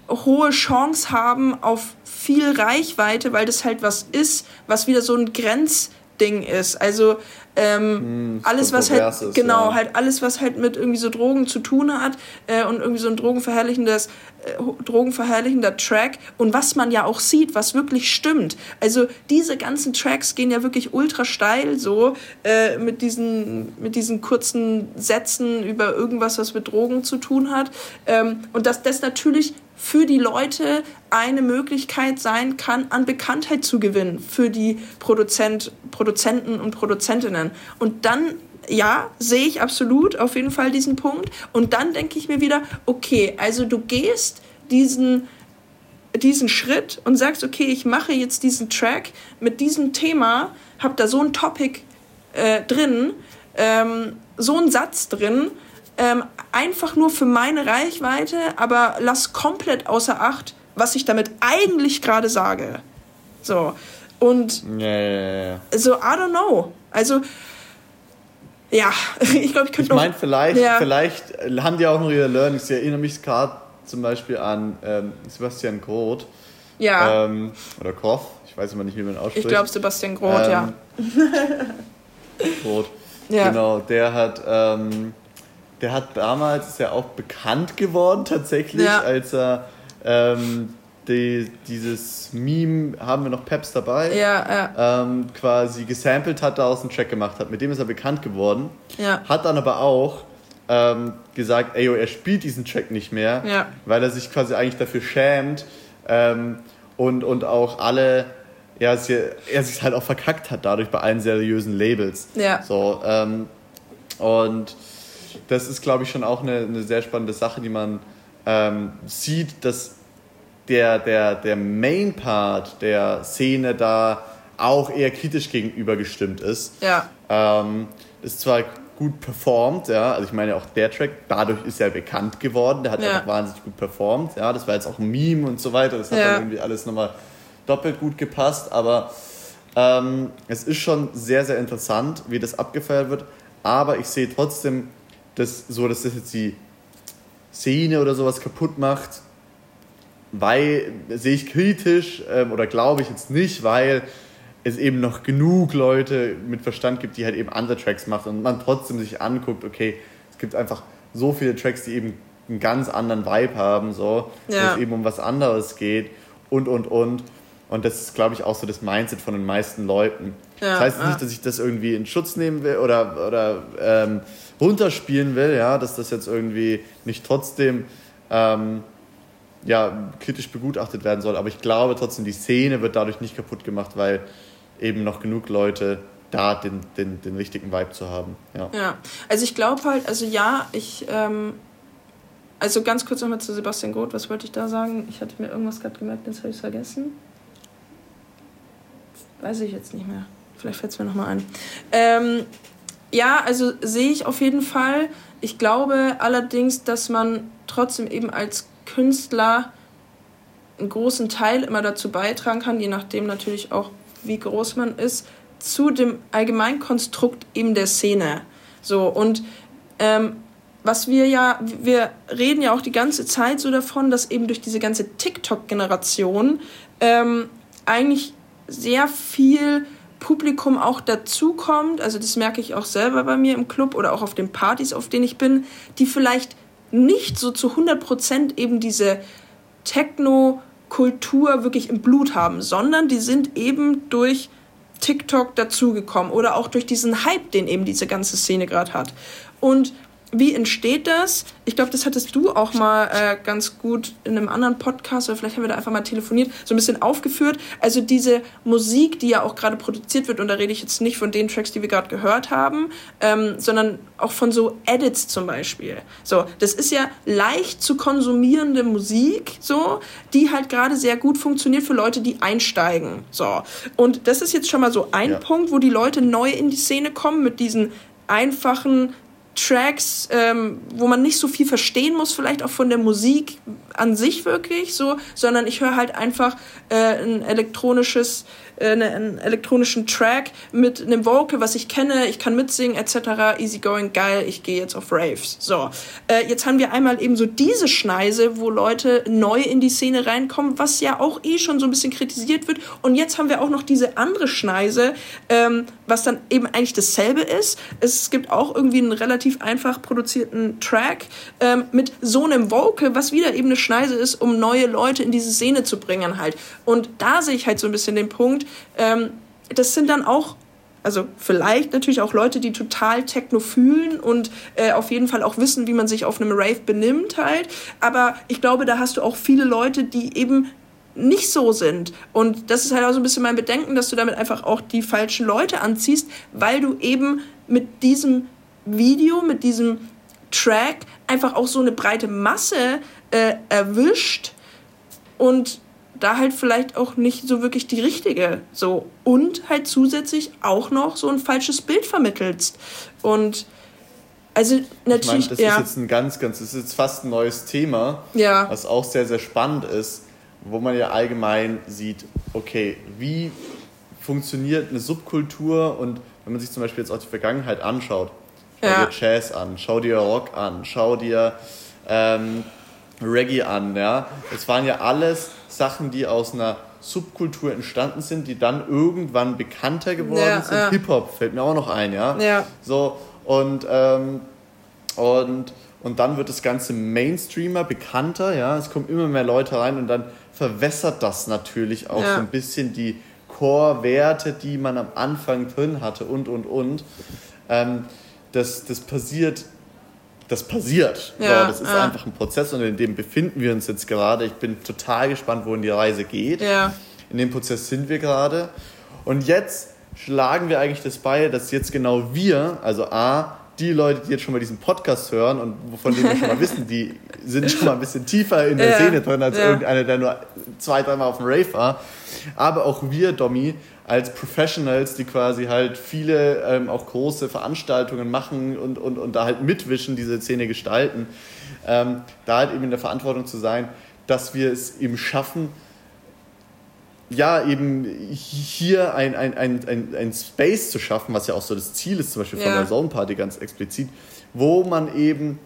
hohe Chance haben auf viel Reichweite, weil das halt was ist, was wieder so ein Grenzding ist. Also ähm, hm, alles, was halt, ist, genau, ja. halt alles, was halt mit irgendwie so Drogen zu tun hat äh, und irgendwie so ein drogenverherrlichendes, äh, drogenverherrlichender Track und was man ja auch sieht, was wirklich stimmt. Also diese ganzen Tracks gehen ja wirklich ultra steil so äh, mit, diesen, mit diesen kurzen Sätzen über irgendwas, was mit Drogen zu tun hat. Ähm, und dass das natürlich für die Leute eine Möglichkeit sein kann, an Bekanntheit zu gewinnen für die Produzent, Produzenten und Produzentinnen. Und dann ja, sehe ich absolut auf jeden Fall diesen Punkt. Und dann denke ich mir wieder, okay, also du gehst diesen, diesen Schritt und sagst, okay, ich mache jetzt diesen Track mit diesem Thema, habe da so ein Topic äh, drin, ähm, so einen Satz drin ähm, einfach nur für meine Reichweite, aber lass komplett außer Acht, was ich damit eigentlich gerade sage. So. Und ja. so, I don't know. Also, ja, ich glaube, ich könnte Ich meine, vielleicht, ja. vielleicht haben die auch noch ihre Learnings. Ich erinnere mich gerade zum Beispiel an ähm, Sebastian Groth. Ja. Ähm, oder Koch, ich weiß immer nicht, wie man ausspricht. Ich glaube, Sebastian Groth, ähm, ja. Groth. Ja. Genau, der hat ähm, der hat damals, ist ja auch bekannt geworden tatsächlich, ja. als er ähm, die, dieses Meme, haben wir noch Peps dabei, ja, ja. Ähm, quasi gesampelt hat, daraus einen Track gemacht hat. Mit dem ist er bekannt geworden. Ja. Hat dann aber auch ähm, gesagt, ey, er spielt diesen Track nicht mehr, ja. weil er sich quasi eigentlich dafür schämt ähm, und, und auch alle, ja, er sich halt auch verkackt hat dadurch bei allen seriösen Labels. Ja. So, ähm, und das ist, glaube ich, schon auch eine, eine sehr spannende Sache, die man ähm, sieht, dass der, der, der Main-Part der Szene da auch eher kritisch gegenüber gestimmt ist. Ja. Ähm, ist zwar gut performt, ja, also ich meine auch der Track, dadurch ist er bekannt geworden, der hat ja. einfach wahnsinnig gut performt, ja, das war jetzt auch ein Meme und so weiter, das hat ja. dann irgendwie alles nochmal doppelt gut gepasst, aber ähm, es ist schon sehr, sehr interessant, wie das abgefeiert wird, aber ich sehe trotzdem das, so, dass das jetzt die Szene oder sowas kaputt macht, weil, sehe ich kritisch ähm, oder glaube ich jetzt nicht, weil es eben noch genug Leute mit Verstand gibt, die halt eben andere Tracks machen und man trotzdem sich anguckt, okay, es gibt einfach so viele Tracks, die eben einen ganz anderen Vibe haben, so, ja. wo es eben um was anderes geht und, und, und. Und das ist, glaube ich, auch so das Mindset von den meisten Leuten. Ja, das heißt ja. nicht, dass ich das irgendwie in Schutz nehmen will oder, oder ähm, runterspielen will, ja, dass das jetzt irgendwie nicht trotzdem ähm, ja, kritisch begutachtet werden soll. Aber ich glaube trotzdem, die Szene wird dadurch nicht kaputt gemacht, weil eben noch genug Leute da den, den, den richtigen Vibe zu haben. Ja, ja. also ich glaube halt, also ja, ich, ähm, also ganz kurz nochmal zu Sebastian Groth, was wollte ich da sagen? Ich hatte mir irgendwas gerade gemerkt, jetzt habe ich es vergessen. Weiß ich jetzt nicht mehr. Vielleicht fällt es mir nochmal ein. Ähm, ja, also sehe ich auf jeden Fall. Ich glaube allerdings, dass man trotzdem eben als Künstler einen großen Teil immer dazu beitragen kann, je nachdem natürlich auch, wie groß man ist, zu dem Allgemeinkonstrukt eben der Szene. So, und ähm, was wir ja, wir reden ja auch die ganze Zeit so davon, dass eben durch diese ganze TikTok-Generation ähm, eigentlich sehr viel Publikum auch dazukommt. Also das merke ich auch selber bei mir im Club oder auch auf den Partys, auf denen ich bin, die vielleicht nicht so zu 100% eben diese Techno-Kultur wirklich im Blut haben, sondern die sind eben durch TikTok dazugekommen oder auch durch diesen Hype, den eben diese ganze Szene gerade hat. Und wie entsteht das? Ich glaube, das hattest du auch mal äh, ganz gut in einem anderen Podcast oder vielleicht haben wir da einfach mal telefoniert, so ein bisschen aufgeführt. Also diese Musik, die ja auch gerade produziert wird, und da rede ich jetzt nicht von den Tracks, die wir gerade gehört haben, ähm, sondern auch von so Edits zum Beispiel. So, das ist ja leicht zu konsumierende Musik, so, die halt gerade sehr gut funktioniert für Leute, die einsteigen. So. Und das ist jetzt schon mal so ein ja. Punkt, wo die Leute neu in die Szene kommen mit diesen einfachen Tracks, ähm, wo man nicht so viel verstehen muss, vielleicht auch von der Musik an sich wirklich so, sondern ich höre halt einfach äh, ein elektronisches äh, einen elektronischen Track mit einem Vocal, was ich kenne, ich kann mitsingen etc. Easy going, geil, ich gehe jetzt auf Raves. So, äh, jetzt haben wir einmal eben so diese Schneise, wo Leute neu in die Szene reinkommen, was ja auch eh schon so ein bisschen kritisiert wird. Und jetzt haben wir auch noch diese andere Schneise, ähm, was dann eben eigentlich dasselbe ist. Es gibt auch irgendwie einen relativ einfach produzierten Track ähm, mit so einem Vocal, was wieder eben eine Schneise ist, um neue Leute in diese Szene zu bringen halt. Und da sehe ich halt so ein bisschen den Punkt, ähm, das sind dann auch also vielleicht natürlich auch Leute, die total Techno fühlen und äh, auf jeden Fall auch wissen, wie man sich auf einem Rave benimmt halt. Aber ich glaube, da hast du auch viele Leute, die eben nicht so sind. Und das ist halt auch so ein bisschen mein Bedenken, dass du damit einfach auch die falschen Leute anziehst, weil du eben mit diesem Video, mit diesem Track einfach auch so eine breite Masse äh, erwischt und da halt vielleicht auch nicht so wirklich die richtige so und halt zusätzlich auch noch so ein falsches Bild vermittelst und also natürlich ich mein, das ja. ist jetzt ein ganz ganz das ist jetzt fast ein neues Thema ja. was auch sehr sehr spannend ist wo man ja allgemein sieht okay wie funktioniert eine Subkultur und wenn man sich zum Beispiel jetzt auch die Vergangenheit anschaut schau ja. dir Jazz an schau dir Rock an schau dir ähm, Reggae an ja das waren ja alles Sachen, die aus einer Subkultur entstanden sind, die dann irgendwann bekannter geworden ja, sind. Ja. Hip-Hop fällt mir auch noch ein, ja. ja. So, und, ähm, und, und dann wird das Ganze Mainstreamer, bekannter, ja. Es kommen immer mehr Leute rein und dann verwässert das natürlich auch so ein bisschen die Core-Werte, die man am Anfang drin hatte und, und, und. Ähm, das, das passiert das passiert. Ja, so, das ist ja. einfach ein Prozess und in dem befinden wir uns jetzt gerade. Ich bin total gespannt, wohin die Reise geht. Ja. In dem Prozess sind wir gerade. Und jetzt schlagen wir eigentlich das bei, dass jetzt genau wir, also A, die Leute, die jetzt schon mal diesen Podcast hören und von denen wir schon mal wissen, die sind schon mal ein bisschen tiefer in der ja. Szene drin als irgendeiner, der nur zwei, dreimal auf dem Rave war. Aber auch wir, Domi, als Professionals, die quasi halt viele ähm, auch große Veranstaltungen machen und, und, und da halt mitwischen, diese Szene gestalten, ähm, da halt eben in der Verantwortung zu sein, dass wir es eben schaffen, ja, eben hier ein, ein, ein, ein, ein Space zu schaffen, was ja auch so das Ziel ist, zum Beispiel von ja. der Zone Party ganz explizit, wo man eben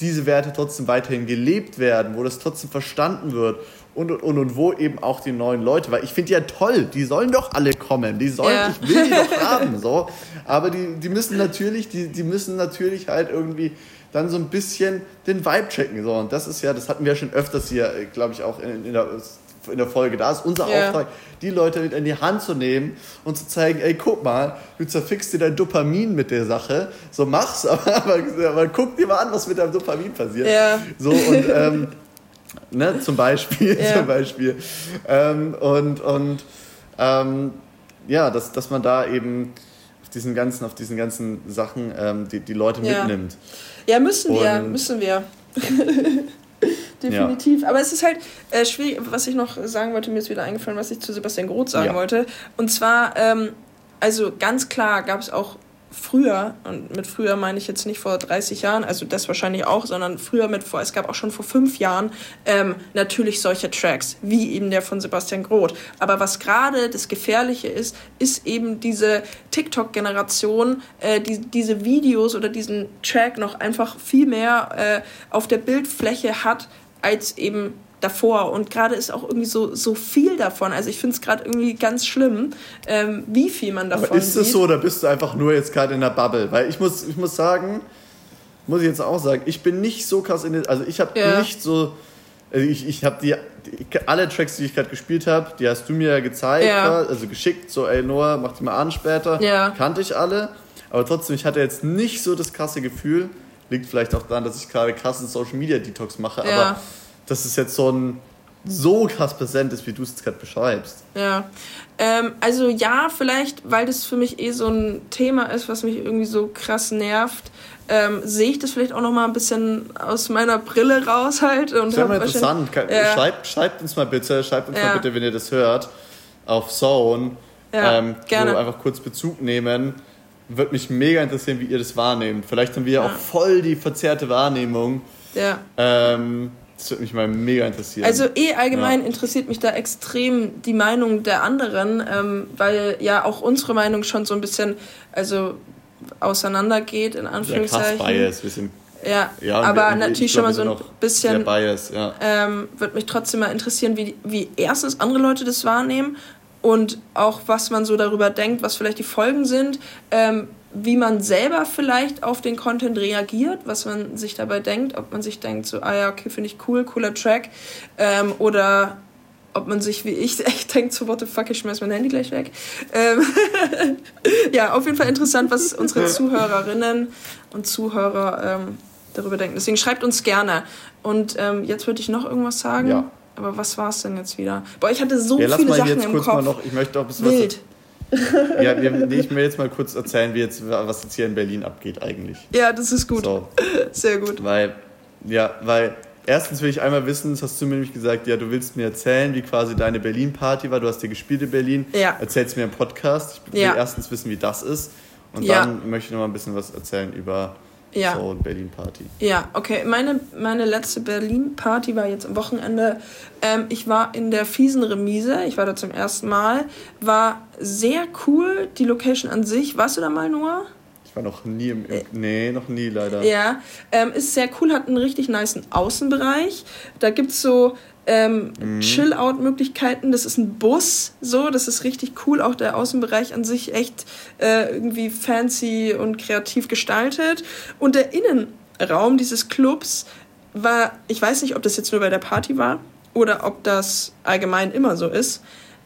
diese Werte trotzdem weiterhin gelebt werden, wo das trotzdem verstanden wird und, und, und wo eben auch die neuen Leute, weil ich finde ja toll, die sollen doch alle kommen, die sollen, ja. ich will die doch haben, so. Aber die, die müssen natürlich, die, die müssen natürlich halt irgendwie dann so ein bisschen den Vibe checken, so. Und das ist ja, das hatten wir ja schon öfters hier, glaube ich, auch in, in der in der Folge. Da ist unser yeah. Auftrag, die Leute mit in die Hand zu nehmen und zu zeigen, ey, guck mal, du zerfickst dir dein Dopamin mit der Sache. So mach's, aber, aber, aber guck dir mal an, was mit deinem Dopamin passiert. Yeah. So und ähm, Ne, zum Beispiel, Ja. zum Beispiel. Ähm, und und ähm, ja, dass, dass man da eben auf diesen ganzen, auf diesen ganzen Sachen ähm, die, die Leute mitnimmt. Ja, müssen wir, Und- müssen wir. Definitiv. Aber es ist halt äh, schwierig, was ich noch sagen wollte, mir ist wieder eingefallen, was ich zu Sebastian Groth sagen Ja. wollte. Und zwar, ähm, also ganz klar gab es auch früher, und mit früher meine ich jetzt nicht vor 30 Jahren, also das wahrscheinlich auch, sondern früher mit vor, es gab auch schon vor fünf Jahren ähm, natürlich solche Tracks, wie eben der von Sebastian Groth. Aber was gerade das Gefährliche ist, ist eben diese TikTok-Generation, äh, die diese Videos oder diesen Track noch einfach viel mehr äh, auf der Bildfläche hat, als eben davor. Und gerade ist auch irgendwie so, so viel davon. Also ich finde es gerade irgendwie ganz schlimm, ähm, wie viel man davon Aber ist es so oder bist du einfach nur jetzt gerade in der Bubble? Weil ich muss, ich muss sagen, muss ich jetzt auch sagen, ich bin nicht so krass in den, also ich habe Ja. nicht so, also ich, ich habe die, die, alle Tracks, die ich gerade gespielt habe, die hast du mir ja gezeigt, Ja. also geschickt, so ey Noah, mach die mal an später, Ja. kannte ich alle, aber trotzdem, ich hatte jetzt nicht so das krasse Gefühl, liegt vielleicht auch daran, dass ich gerade krassen Social Media Detox mache, Ja. aber dass es jetzt so ein so krass präsent ist, wie du es jetzt gerade beschreibst. Ja, ähm, also ja, vielleicht, weil das für mich eh so ein Thema ist, was mich irgendwie so krass nervt, ähm, sehe ich das vielleicht auch noch mal ein bisschen aus meiner Brille raus halt. Und Das wäre mal interessant. Ja. Schreibt, schreibt uns mal bitte, schreibt uns Ja. mal bitte, wenn ihr das hört, auf Zone. Ja, ähm, gerne. So einfach kurz Bezug nehmen. Würde mich mega interessieren, wie ihr das wahrnehmt. Vielleicht haben wir ja auch voll die verzerrte Wahrnehmung. Ja. Ähm, das würde mich mal mega interessieren. Also eh allgemein Ja. interessiert mich da extrem die Meinung der anderen, ähm, weil ja auch unsere Meinung schon so ein bisschen also auseinandergeht in ja, krass Anführungszeichen. Bias. Sind, Ja, ja, aber wir- ich natürlich schon mal so ein bisschen Bias, ja. ähm, würde mich trotzdem mal interessieren, wie, wie erstens andere Leute das wahrnehmen und auch was man so darüber denkt, was vielleicht die Folgen sind, ähm, wie man selber vielleicht auf den Content reagiert, was man sich dabei denkt, ob man sich denkt, so, ah ja, okay, finde ich cool, cooler Track, ähm, oder ob man sich wie ich echt denkt, so, what the fuck, ich schmeiß mein Handy gleich weg. Ähm, ja, auf jeden Fall interessant, was unsere Zuhörerinnen und Zuhörer ähm, darüber denken. Deswegen schreibt uns gerne. Und ähm, jetzt würde ich noch irgendwas sagen. Ja. Aber was war es denn jetzt wieder? Boah, ich hatte so ja, viele Sachen jetzt im kurz Kopf. mal noch, ich möchte auch ein bisschen Wild. was. Ja, wir, nee, ich will jetzt mal kurz erzählen, wie jetzt, was jetzt hier in Berlin abgeht eigentlich. Ja, das ist gut. So. Sehr gut. Weil, ja, weil erstens will ich einmal wissen, das hast du mir nämlich gesagt, ja, du willst mir erzählen, wie quasi deine Berlin-Party war. Du hast dir gespielt in Berlin. Ja. Erzählst mir im Podcast. Ich will Ja. erstens wissen, wie das ist. Und Ja. dann möchte ich noch mal ein bisschen was erzählen über Ja. so eine Berlin-Party. Ja, okay. Meine, meine letzte Berlin-Party war jetzt am Wochenende. Ähm, ich war in der fiesen Remise. Ich war da zum ersten Mal. War sehr cool, die Location an sich. Warst du da mal, Noah? Ich war noch nie im, im nee, noch nie leider. Äh. Ja, ähm, ist sehr cool, hat einen richtig niceen Außenbereich. Da gibt's so ähm, Chill-Out-Möglichkeiten. Das ist ein Bus, so, das ist richtig cool. Auch der Außenbereich an sich echt äh, irgendwie fancy und kreativ gestaltet. Und der Innenraum dieses Clubs war, ich weiß nicht, ob das jetzt nur bei der Party war oder ob das allgemein immer so ist,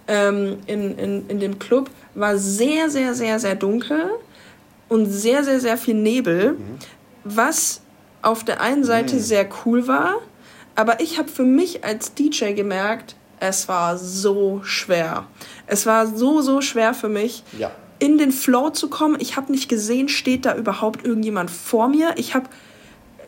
ähm, in, in, in dem Club, war sehr, sehr, sehr, sehr dunkel und sehr, sehr, sehr viel Nebel, was auf der einen Seite sehr cool war, aber ich habe für mich als DJ gemerkt, es war so schwer. Es war so, so schwer für mich, Ja. in den Flow zu kommen. Ich habe nicht gesehen, steht da überhaupt irgendjemand vor mir. Ich habe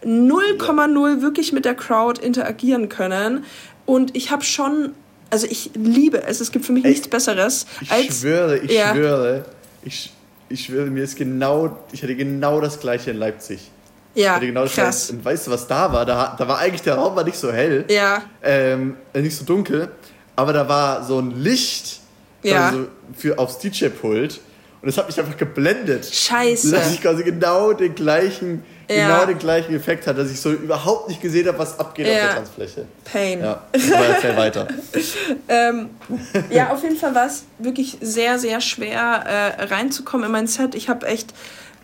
0,0 wirklich mit der Crowd interagieren können. Und ich habe schon, also ich liebe es, es gibt für mich nichts Besseres Ich als. schwöre, ich ja, schwöre, ich, ich schwöre, mir ist genau, ich hatte genau das gleiche in Leipzig. Ja, hatte genau das krass. Und weißt du, was da war? Da, da war eigentlich der Raum war nicht so hell. Ja, ähm, äh, nicht so dunkel, aber da war so ein Licht Ja. also für aufs DJ-Pult und das hat mich einfach geblendet. Scheiße. Dass ich quasi genau den gleichen, Ja. genau den gleichen Effekt hatte, dass ich so überhaupt nicht gesehen habe, was abgeht auf Ja. der Tanzfläche. Pain. Ja, aber erzähl weiter. Ähm, ja, auf jeden Fall war es wirklich sehr, sehr schwer äh, reinzukommen in mein Set. Ich habe echt,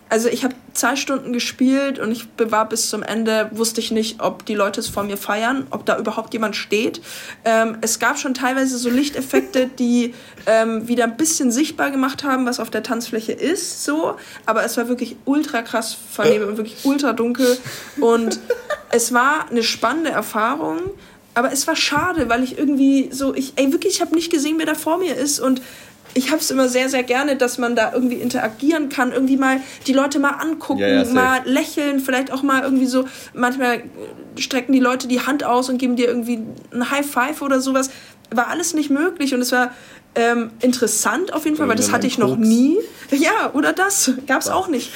also ich habe zwei Stunden gespielt und ich war bis zum Ende, wusste ich nicht, ob die Leute es vor mir feiern, ob da überhaupt jemand steht. Ähm, es gab schon teilweise so Lichteffekte, die ähm, wieder ein bisschen sichtbar gemacht haben, was auf der Tanzfläche ist, so. Aber es war wirklich ultra krass vernehmend und wirklich ultra dunkel. Und es war eine spannende Erfahrung. Aber es war schade, weil ich irgendwie so, ich, ey, wirklich, ich habe nicht gesehen, wer da vor mir ist und ich habe es immer sehr, sehr gerne, dass man da irgendwie interagieren kann, irgendwie mal die Leute mal angucken, ja, ja, mal lächeln, vielleicht auch mal irgendwie so, manchmal strecken die Leute die Hand aus und geben dir irgendwie ein High Five oder sowas. War alles nicht möglich und es war ähm, interessant auf jeden Fall, weil das hatte ich noch nie. Ja, oder das. Gab es auch nicht.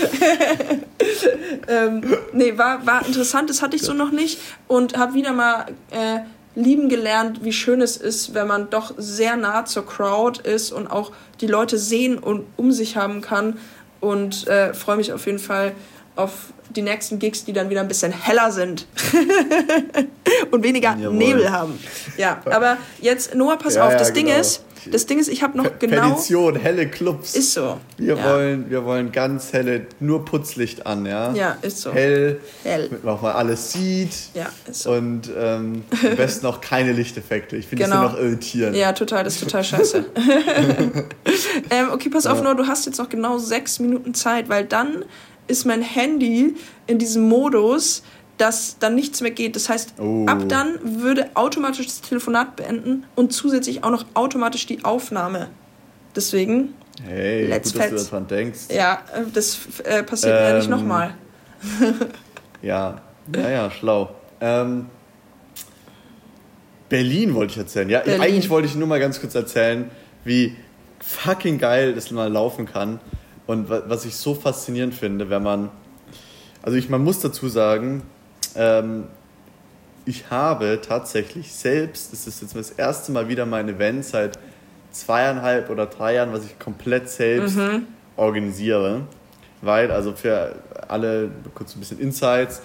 ähm, nee, war, war interessant, das hatte ich so noch nicht. Und habe wieder mal äh, lieben gelernt, wie schön es ist, wenn man doch sehr nah zur Crowd ist und auch die Leute sehen und um sich haben kann. Und äh, freue mich auf jeden Fall auf die nächsten Gigs, die dann wieder ein bisschen heller sind und weniger Jawohl. Nebel haben. Ja, aber jetzt, Noah, pass ja, auf, das ja, Ding genau. ist, das Ding ist, ich habe noch genau. Petition, helle Clubs. Ist so. Wir, ja. wollen, wir wollen ganz helle, nur Putzlicht an, ja? Ja, ist so. Hell, Hell. damit man auch mal alles sieht. Ja, ist so. Und ähm, am besten auch keine Lichteffekte. Ich finde genau. das noch irritierend. Ja, total, das ist total scheiße. ähm, okay, pass auf, ja. Noah, du hast jetzt noch genau sechs Minuten Zeit, weil dann ist mein Handy in diesem Modus, dass dann nichts mehr geht. Das heißt, oh. ab dann würde automatisch das Telefonat beenden und zusätzlich auch noch automatisch die Aufnahme. Deswegen. Hey, let's gut, dass du daran denkst. Ja, äh, das äh, passiert ähm, ja nicht nochmal. ja, ja, schlau. Ähm, Berlin wollte ich erzählen. Ja, Berlin. eigentlich wollte ich nur mal ganz kurz erzählen, wie fucking geil das mal laufen kann. Und was ich so faszinierend finde, wenn man. Also ich, man muss dazu sagen, ähm, ich habe tatsächlich selbst, das ist jetzt das erste Mal wieder mein Event seit zweieinhalb oder drei Jahren, was ich komplett selbst mhm. organisiere. Weil, also für alle, kurz ein bisschen Insights,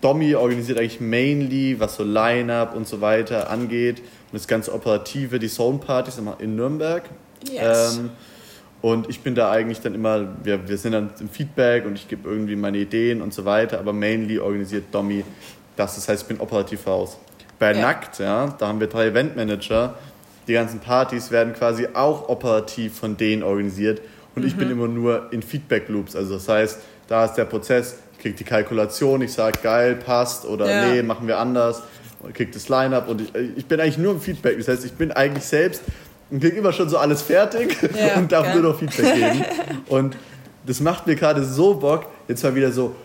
Domi organisiert eigentlich mainly, was so Line-Up und so weiter angeht und das ganze Operative, die Zone-Partys in Nürnberg. Yes. Ähm, und ich bin da eigentlich dann immer, wir, wir sind dann im Feedback und ich gebe irgendwie meine Ideen und so weiter, aber mainly organisiert Domi das. Das heißt, ich bin operativ raus. Bei ja. Nackt, ja, da haben wir drei Eventmanager. Die ganzen Partys werden quasi auch operativ von denen organisiert und mhm. ich bin mhm. immer nur in Feedback Loops. Also das heißt, da ist der Prozess, ich kriege die Kalkulation, ich sage geil, passt oder ja. nee, machen wir anders, kriege das Line-Up und ich, ich bin eigentlich nur im Feedback. Das heißt, ich bin eigentlich selbst und krieg immer schon so alles fertig ja, und darf geil. nur noch Feedback geben. Und das macht mir gerade so Bock, jetzt mal wieder so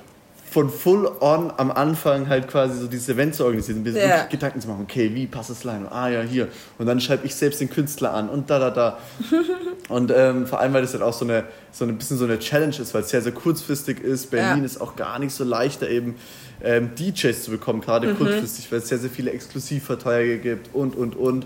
von full on am Anfang halt quasi so dieses Event zu organisieren, mir ja. Gedanken zu machen, okay, wie passt das Line? Ah ja, hier. Und dann schreibe ich selbst den Künstler an und da, da, da. und ähm, vor allem, weil das halt auch so eine, so ein bisschen so eine Challenge ist, weil es sehr, sehr kurzfristig ist. Berlin ja. ist auch gar nicht so leicht, da eben ähm, DJs zu bekommen, gerade mhm. kurzfristig, weil es sehr, sehr viele Exklusivverträge gibt und, und, und.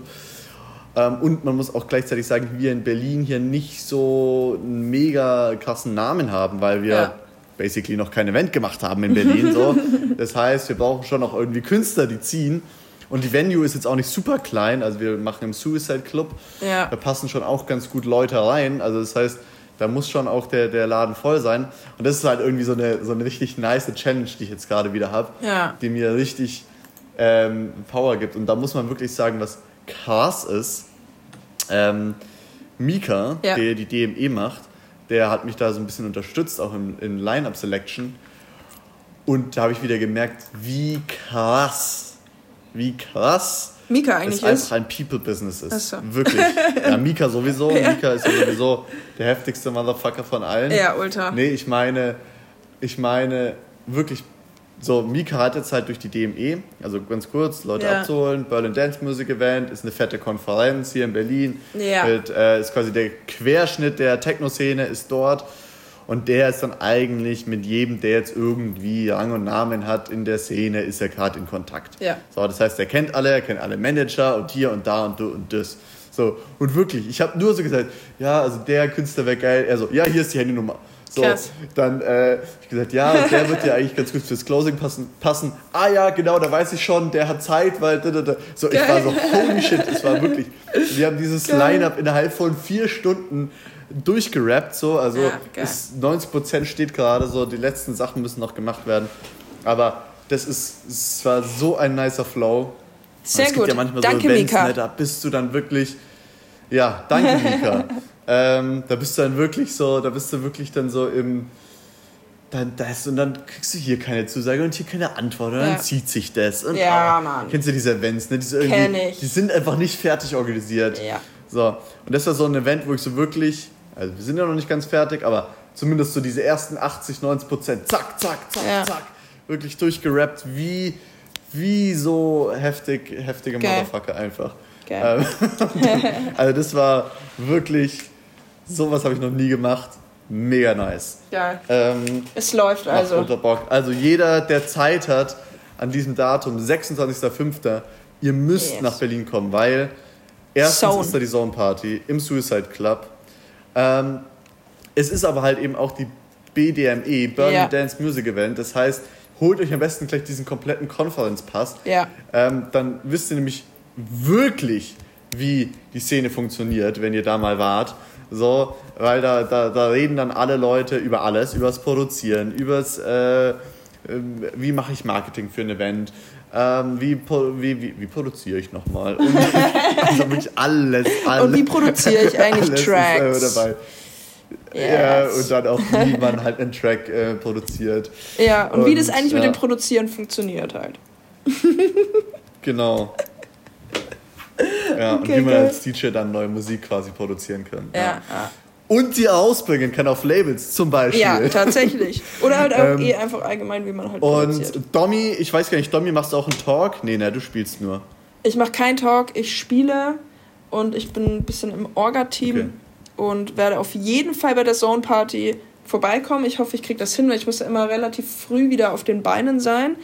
Ähm, und man muss auch gleichzeitig sagen, wir in Berlin hier nicht so einen mega krassen Namen haben, weil wir ja. basically noch kein Event gemacht haben in Berlin. So. Das heißt, wir brauchen schon noch irgendwie Künstler, die ziehen. Und die Venue ist jetzt auch nicht super klein. Also wir machen im Suicide Club. Ja. Da passen schon auch ganz gut Leute rein. Also das heißt, da muss schon auch der, der Laden voll sein. Und das ist halt irgendwie so eine, so eine richtig nice Challenge, die ich jetzt gerade wieder habe, ja. die mir richtig ähm, Power gibt. Und da muss man wirklich sagen, was krass ist, ähm, Mika, ja. der die DME macht, der hat mich da so ein bisschen unterstützt, auch in, in Line-Up Selection. Und da habe ich wieder gemerkt, wie krass, wie krass Mika eigentlich es einfach ein People-Business ist. So. Wirklich. Ja, Mika sowieso. ja. Mika ist ja sowieso der heftigste Motherfucker von allen. Ja, ultra. Nee, ich meine, ich meine wirklich so, Mika hat jetzt halt durch die DME, also ganz kurz, Leute ja. abzuholen, Berlin Dance Music Event, ist eine fette Konferenz hier in Berlin. Ja. Mit, äh, ist quasi der Querschnitt der Techno-Szene ist dort. Und der ist dann eigentlich mit jedem, der jetzt irgendwie Rang und Namen hat in der Szene, ist er gerade in Kontakt. Ja. So, das heißt, er kennt alle, er kennt alle Manager und hier und da und, und das. So, und wirklich, ich habe nur so gesagt, ja, also der Künstler wäre geil. Er so, ja, hier ist die Handynummer. So, Krass. dann äh, ich gesagt, ja, der wird ja eigentlich ganz gut fürs Closing passen, passen. Ah ja, genau, da weiß ich schon, der hat Zeit, weil da, da, da. so Geil. ich war so holy shit, es war wirklich. Wir haben dieses Line-up innerhalb von vier Stunden durchgerappt, so also ja, ist 90 steht gerade so, die letzten Sachen müssen noch gemacht werden, aber das ist, es war so ein nicer Flow. Sehr es gut. Gibt ja manchmal danke, so Events, Mika. Ne, da bist du dann wirklich, ja, danke Mika. Ähm, da bist du dann wirklich so, da bist du wirklich dann so im, dann das und dann kriegst du hier keine Zusage und hier keine Antwort und Ja. dann zieht sich das. Und, Ja, ah, Mann. Kennst du diese Events, ne? Diese Kenn irgendwie, ich. Die sind einfach nicht fertig organisiert. Ja. So, und das war so ein Event, wo ich so wirklich, also wir sind ja noch nicht ganz fertig, aber zumindest so diese ersten 80, 90 Prozent, zack, zack, zack, Ja. zack, wirklich durchgerappt, wie, wie so heftig, heftige Geil. Motherfucker einfach. Geil. Ähm, also das war wirklich, sowas habe ich noch nie gemacht. Mega nice. Geil. Ähm, Es läuft also. unter Bock. Also jeder, der Zeit hat, an diesem Datum, 26.05., ihr müsst Yes. nach Berlin kommen, weil erstens Zone. ist da die Zone Party im Suicide Club. Ähm, es ist aber halt eben auch die BDME, Burning Ja. Dance Music Event. Das heißt, holt euch am besten gleich diesen kompletten Conference Pass. Ja. Ähm, dann wisst ihr nämlich wirklich, wie die Szene funktioniert, wenn ihr da mal wart. So, weil da, da, da reden dann alle Leute über alles, übers Produzieren, übers, äh, ähm, wie mache ich Marketing für ein Event, ähm, wie, wie, wie, wie produziere ich nochmal. Und also wirklich alles, alles. Und wie produziere ich eigentlich Tracks? Ist, äh, dabei. Ja, Yes. und dann auch, wie man halt einen Track äh, produziert. Ja, und, wie das Und, eigentlich mit ja. dem Produzieren funktioniert halt. Genau. Ja, und Okay, wie man geil. als DJ dann neue Musik quasi produzieren kann. Ja, ja. Und die ausbringen kann auf Labels zum Beispiel. ja tatsächlich. Oder halt auch Ähm, eh einfach allgemein, wie man halt Und produziert. Domi, ich weiß gar nicht, Domi, machst du auch einen Talk? Nee, ne, du spielst nur. Ich mache keinen Talk, ich spiele und ich bin ein bisschen im Orga-Team Okay. und werde auf jeden Fall bei der Zone Party vorbeikommen. Ich hoffe, ich kriege das hin, weil ich muss ja immer relativ früh wieder auf den Beinen sein.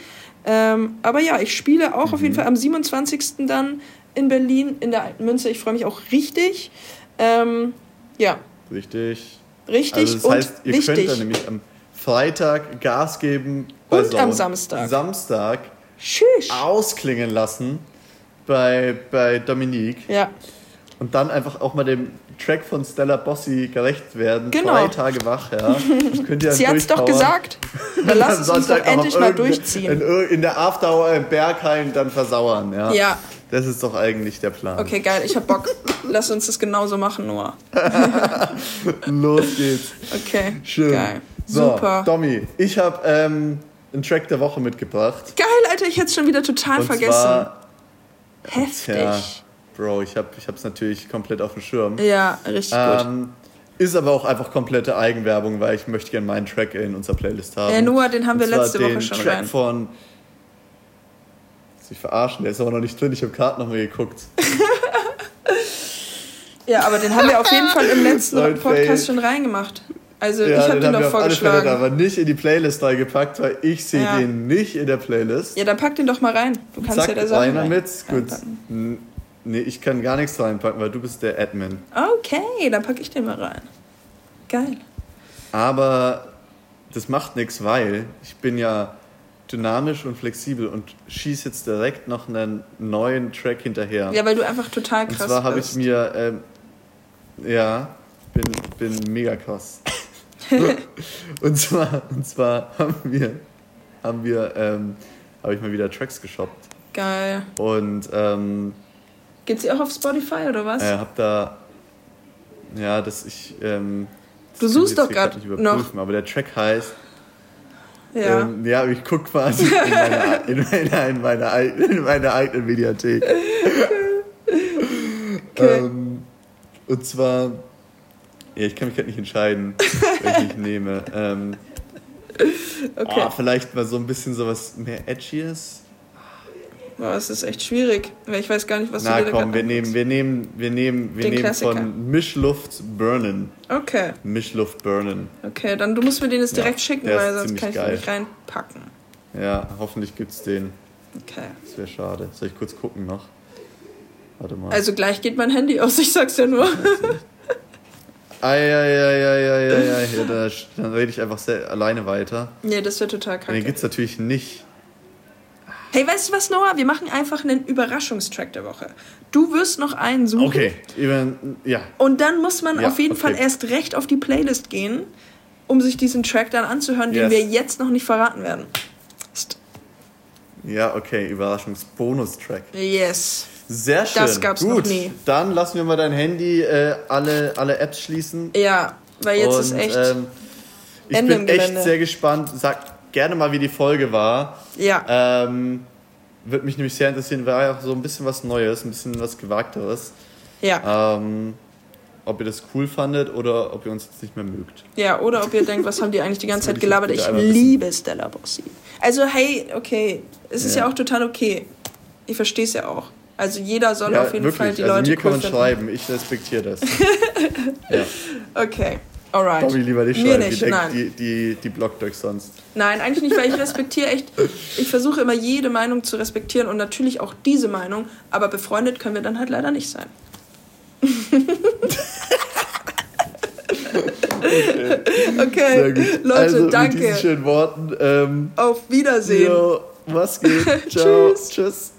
Ähm, aber ja, ich spiele auch auf Mhm. jeden Fall am 27. dann in Berlin in der Alten Münze. Ich freue mich auch richtig. Ähm, ja, Richtig. richtig Also das und heißt, ihr wichtig. könnt dann nämlich am Freitag Gas geben bei Und am Zone. Samstag. Samstag Tschüss. ausklingen lassen bei, bei Dominique. Ja, Und dann einfach auch mal dem Track von Stella Bossi gerecht werden. Genau. Zwei Tage wach, ja. Könnt ihr sie hat's doch durchpowern. gesagt. Dann lass es uns doch endlich mal durchziehen. In, in der Afterhour im Berghain dann versauern, ja. Ja. Das ist doch eigentlich der Plan. Okay, geil, ich hab Bock. Lass uns das genauso machen, Noah. Los geht's. Okay, Schön. geil. So, Super. Domi, ich habe ähm, einen Track der Woche mitgebracht. Geil, Alter, ich hätte es schon wieder total Und vergessen. zwar, Heftig. tja, Bro, ich habe ich hab's natürlich komplett auf dem Schirm. Ja, richtig gut. Ähm, ist aber auch einfach komplette Eigenwerbung, weil ich möchte gerne meinen Track in unserer Playlist haben. Ja, Noah, den haben wir letzte Woche den schon Track rein. von... Sich verarschen, der ist aber noch nicht drin. Ich habe gerade noch mal geguckt. Ja, aber den haben wir auf jeden Fall im letzten Neuen Podcast schon reingemacht. Also Ja, ich habe den den doch auf alle Fälle vorgeschlagen. da, aber nicht in die Playlist reingepackt, weil ich sehe Ja. den nicht in der Playlist. Ja, dann pack den doch mal rein. Du kannst Zack, ja der Sache rein damit. Gut. reinpacken. Nee, ich kann gar nichts reinpacken, weil du bist der Admin. Okay, dann pack ich den mal rein. Geil. Aber das macht nichts, weil ich bin ja dynamisch und flexibel und schieße jetzt direkt noch einen neuen Track hinterher. Ja, weil du einfach total und krass zwar habe ich bist. mir, ähm, ja, bin, bin mega krass. und zwar, und zwar haben wir, haben wir, ähm, habe ich mal wieder Tracks geshoppt Geil. und ähm, Geht's ihr auch auf Spotify oder was? äh, hab da, ja, dass ich, ähm, Du das suchst kann ich doch nicht überprüfen, aber der Track heißt ja. Ähm, ja, ich guck quasi in meiner, in meiner, in meiner, in meiner eigenen Mediathek. ähm, und zwar, ja, ich kann mich halt nicht entscheiden, welchen ich nehme. Ähm, okay. oh, vielleicht mal so ein bisschen sowas mehr Edgyes. Boah, es ist echt schwierig, weil ich weiß gar nicht, was Na du dir da komm, grad wir nehmen, wir nehmen, wir nehmen, wir Den nehmen Klassiker. von Mischluft Burnen. Okay, Mischluft Burnen. okay, dann du musst mir den jetzt Ja, direkt schicken, der ist weil sonst kann ich den geil. nicht reinpacken. Ja, hoffentlich gibt's den. Okay. Das wäre schade. Soll ich kurz gucken noch? Warte mal. Also gleich geht mein Handy aus, ich sag's ja nur. Eieieiei, ja, da, dann rede ich einfach sehr alleine weiter. nee, das wäre total Den kacke. gibt es natürlich nicht. Hey, weißt du was, Noah? Wir machen einfach einen Überraschungstrack der Woche. Du wirst noch einen suchen. Okay, eben, ja. Und dann muss man Ja, auf jeden okay. Fall erst recht auf die Playlist gehen, um sich diesen Track dann anzuhören, den Yes. wir jetzt noch nicht verraten werden. Ja, okay, Überraschungsbonus-Track. Yes. Sehr schön. Das gab's Gut, noch nie. dann lassen wir mal dein Handy äh, alle, alle Apps schließen. Ja, weil jetzt Und, ist echt. Ähm, Ich Ende bin echt sehr gespannt. Sag gerne mal, wie die Folge war. Ja. Ähm, Würde mich nämlich sehr interessieren, war ja auch so ein bisschen was Neues, ein bisschen was Gewagteres. Ja. Ähm, ob ihr das cool fandet oder ob ihr uns jetzt nicht mehr mögt. Ja, oder ob ihr denkt, was haben die eigentlich die ganze Zeit gelabert? Ich einmal wissen. liebe Stella Bossi. Also, hey, okay, es ist ja, Ja. auch total okay. Ich verstehe es ja auch. Also, jeder soll auf jeden Fall die also Leute mir kann cool man finden. schreiben, ich respektiere das. ja. Okay, alright. Bobby lieber nicht Mir schreiben, nicht, die, nein. die, die, die blockt euch sonst. Nein, eigentlich nicht, weil ich respektiere echt, ich versuche immer jede Meinung zu respektieren und natürlich auch diese Meinung, aber befreundet können wir dann halt leider nicht sein. okay, gut. Leute, also, Mit danke. diesen schönen Worten. Ähm, Auf Wiedersehen. jo, was geht? Ciao. Tschüss. Tschüss.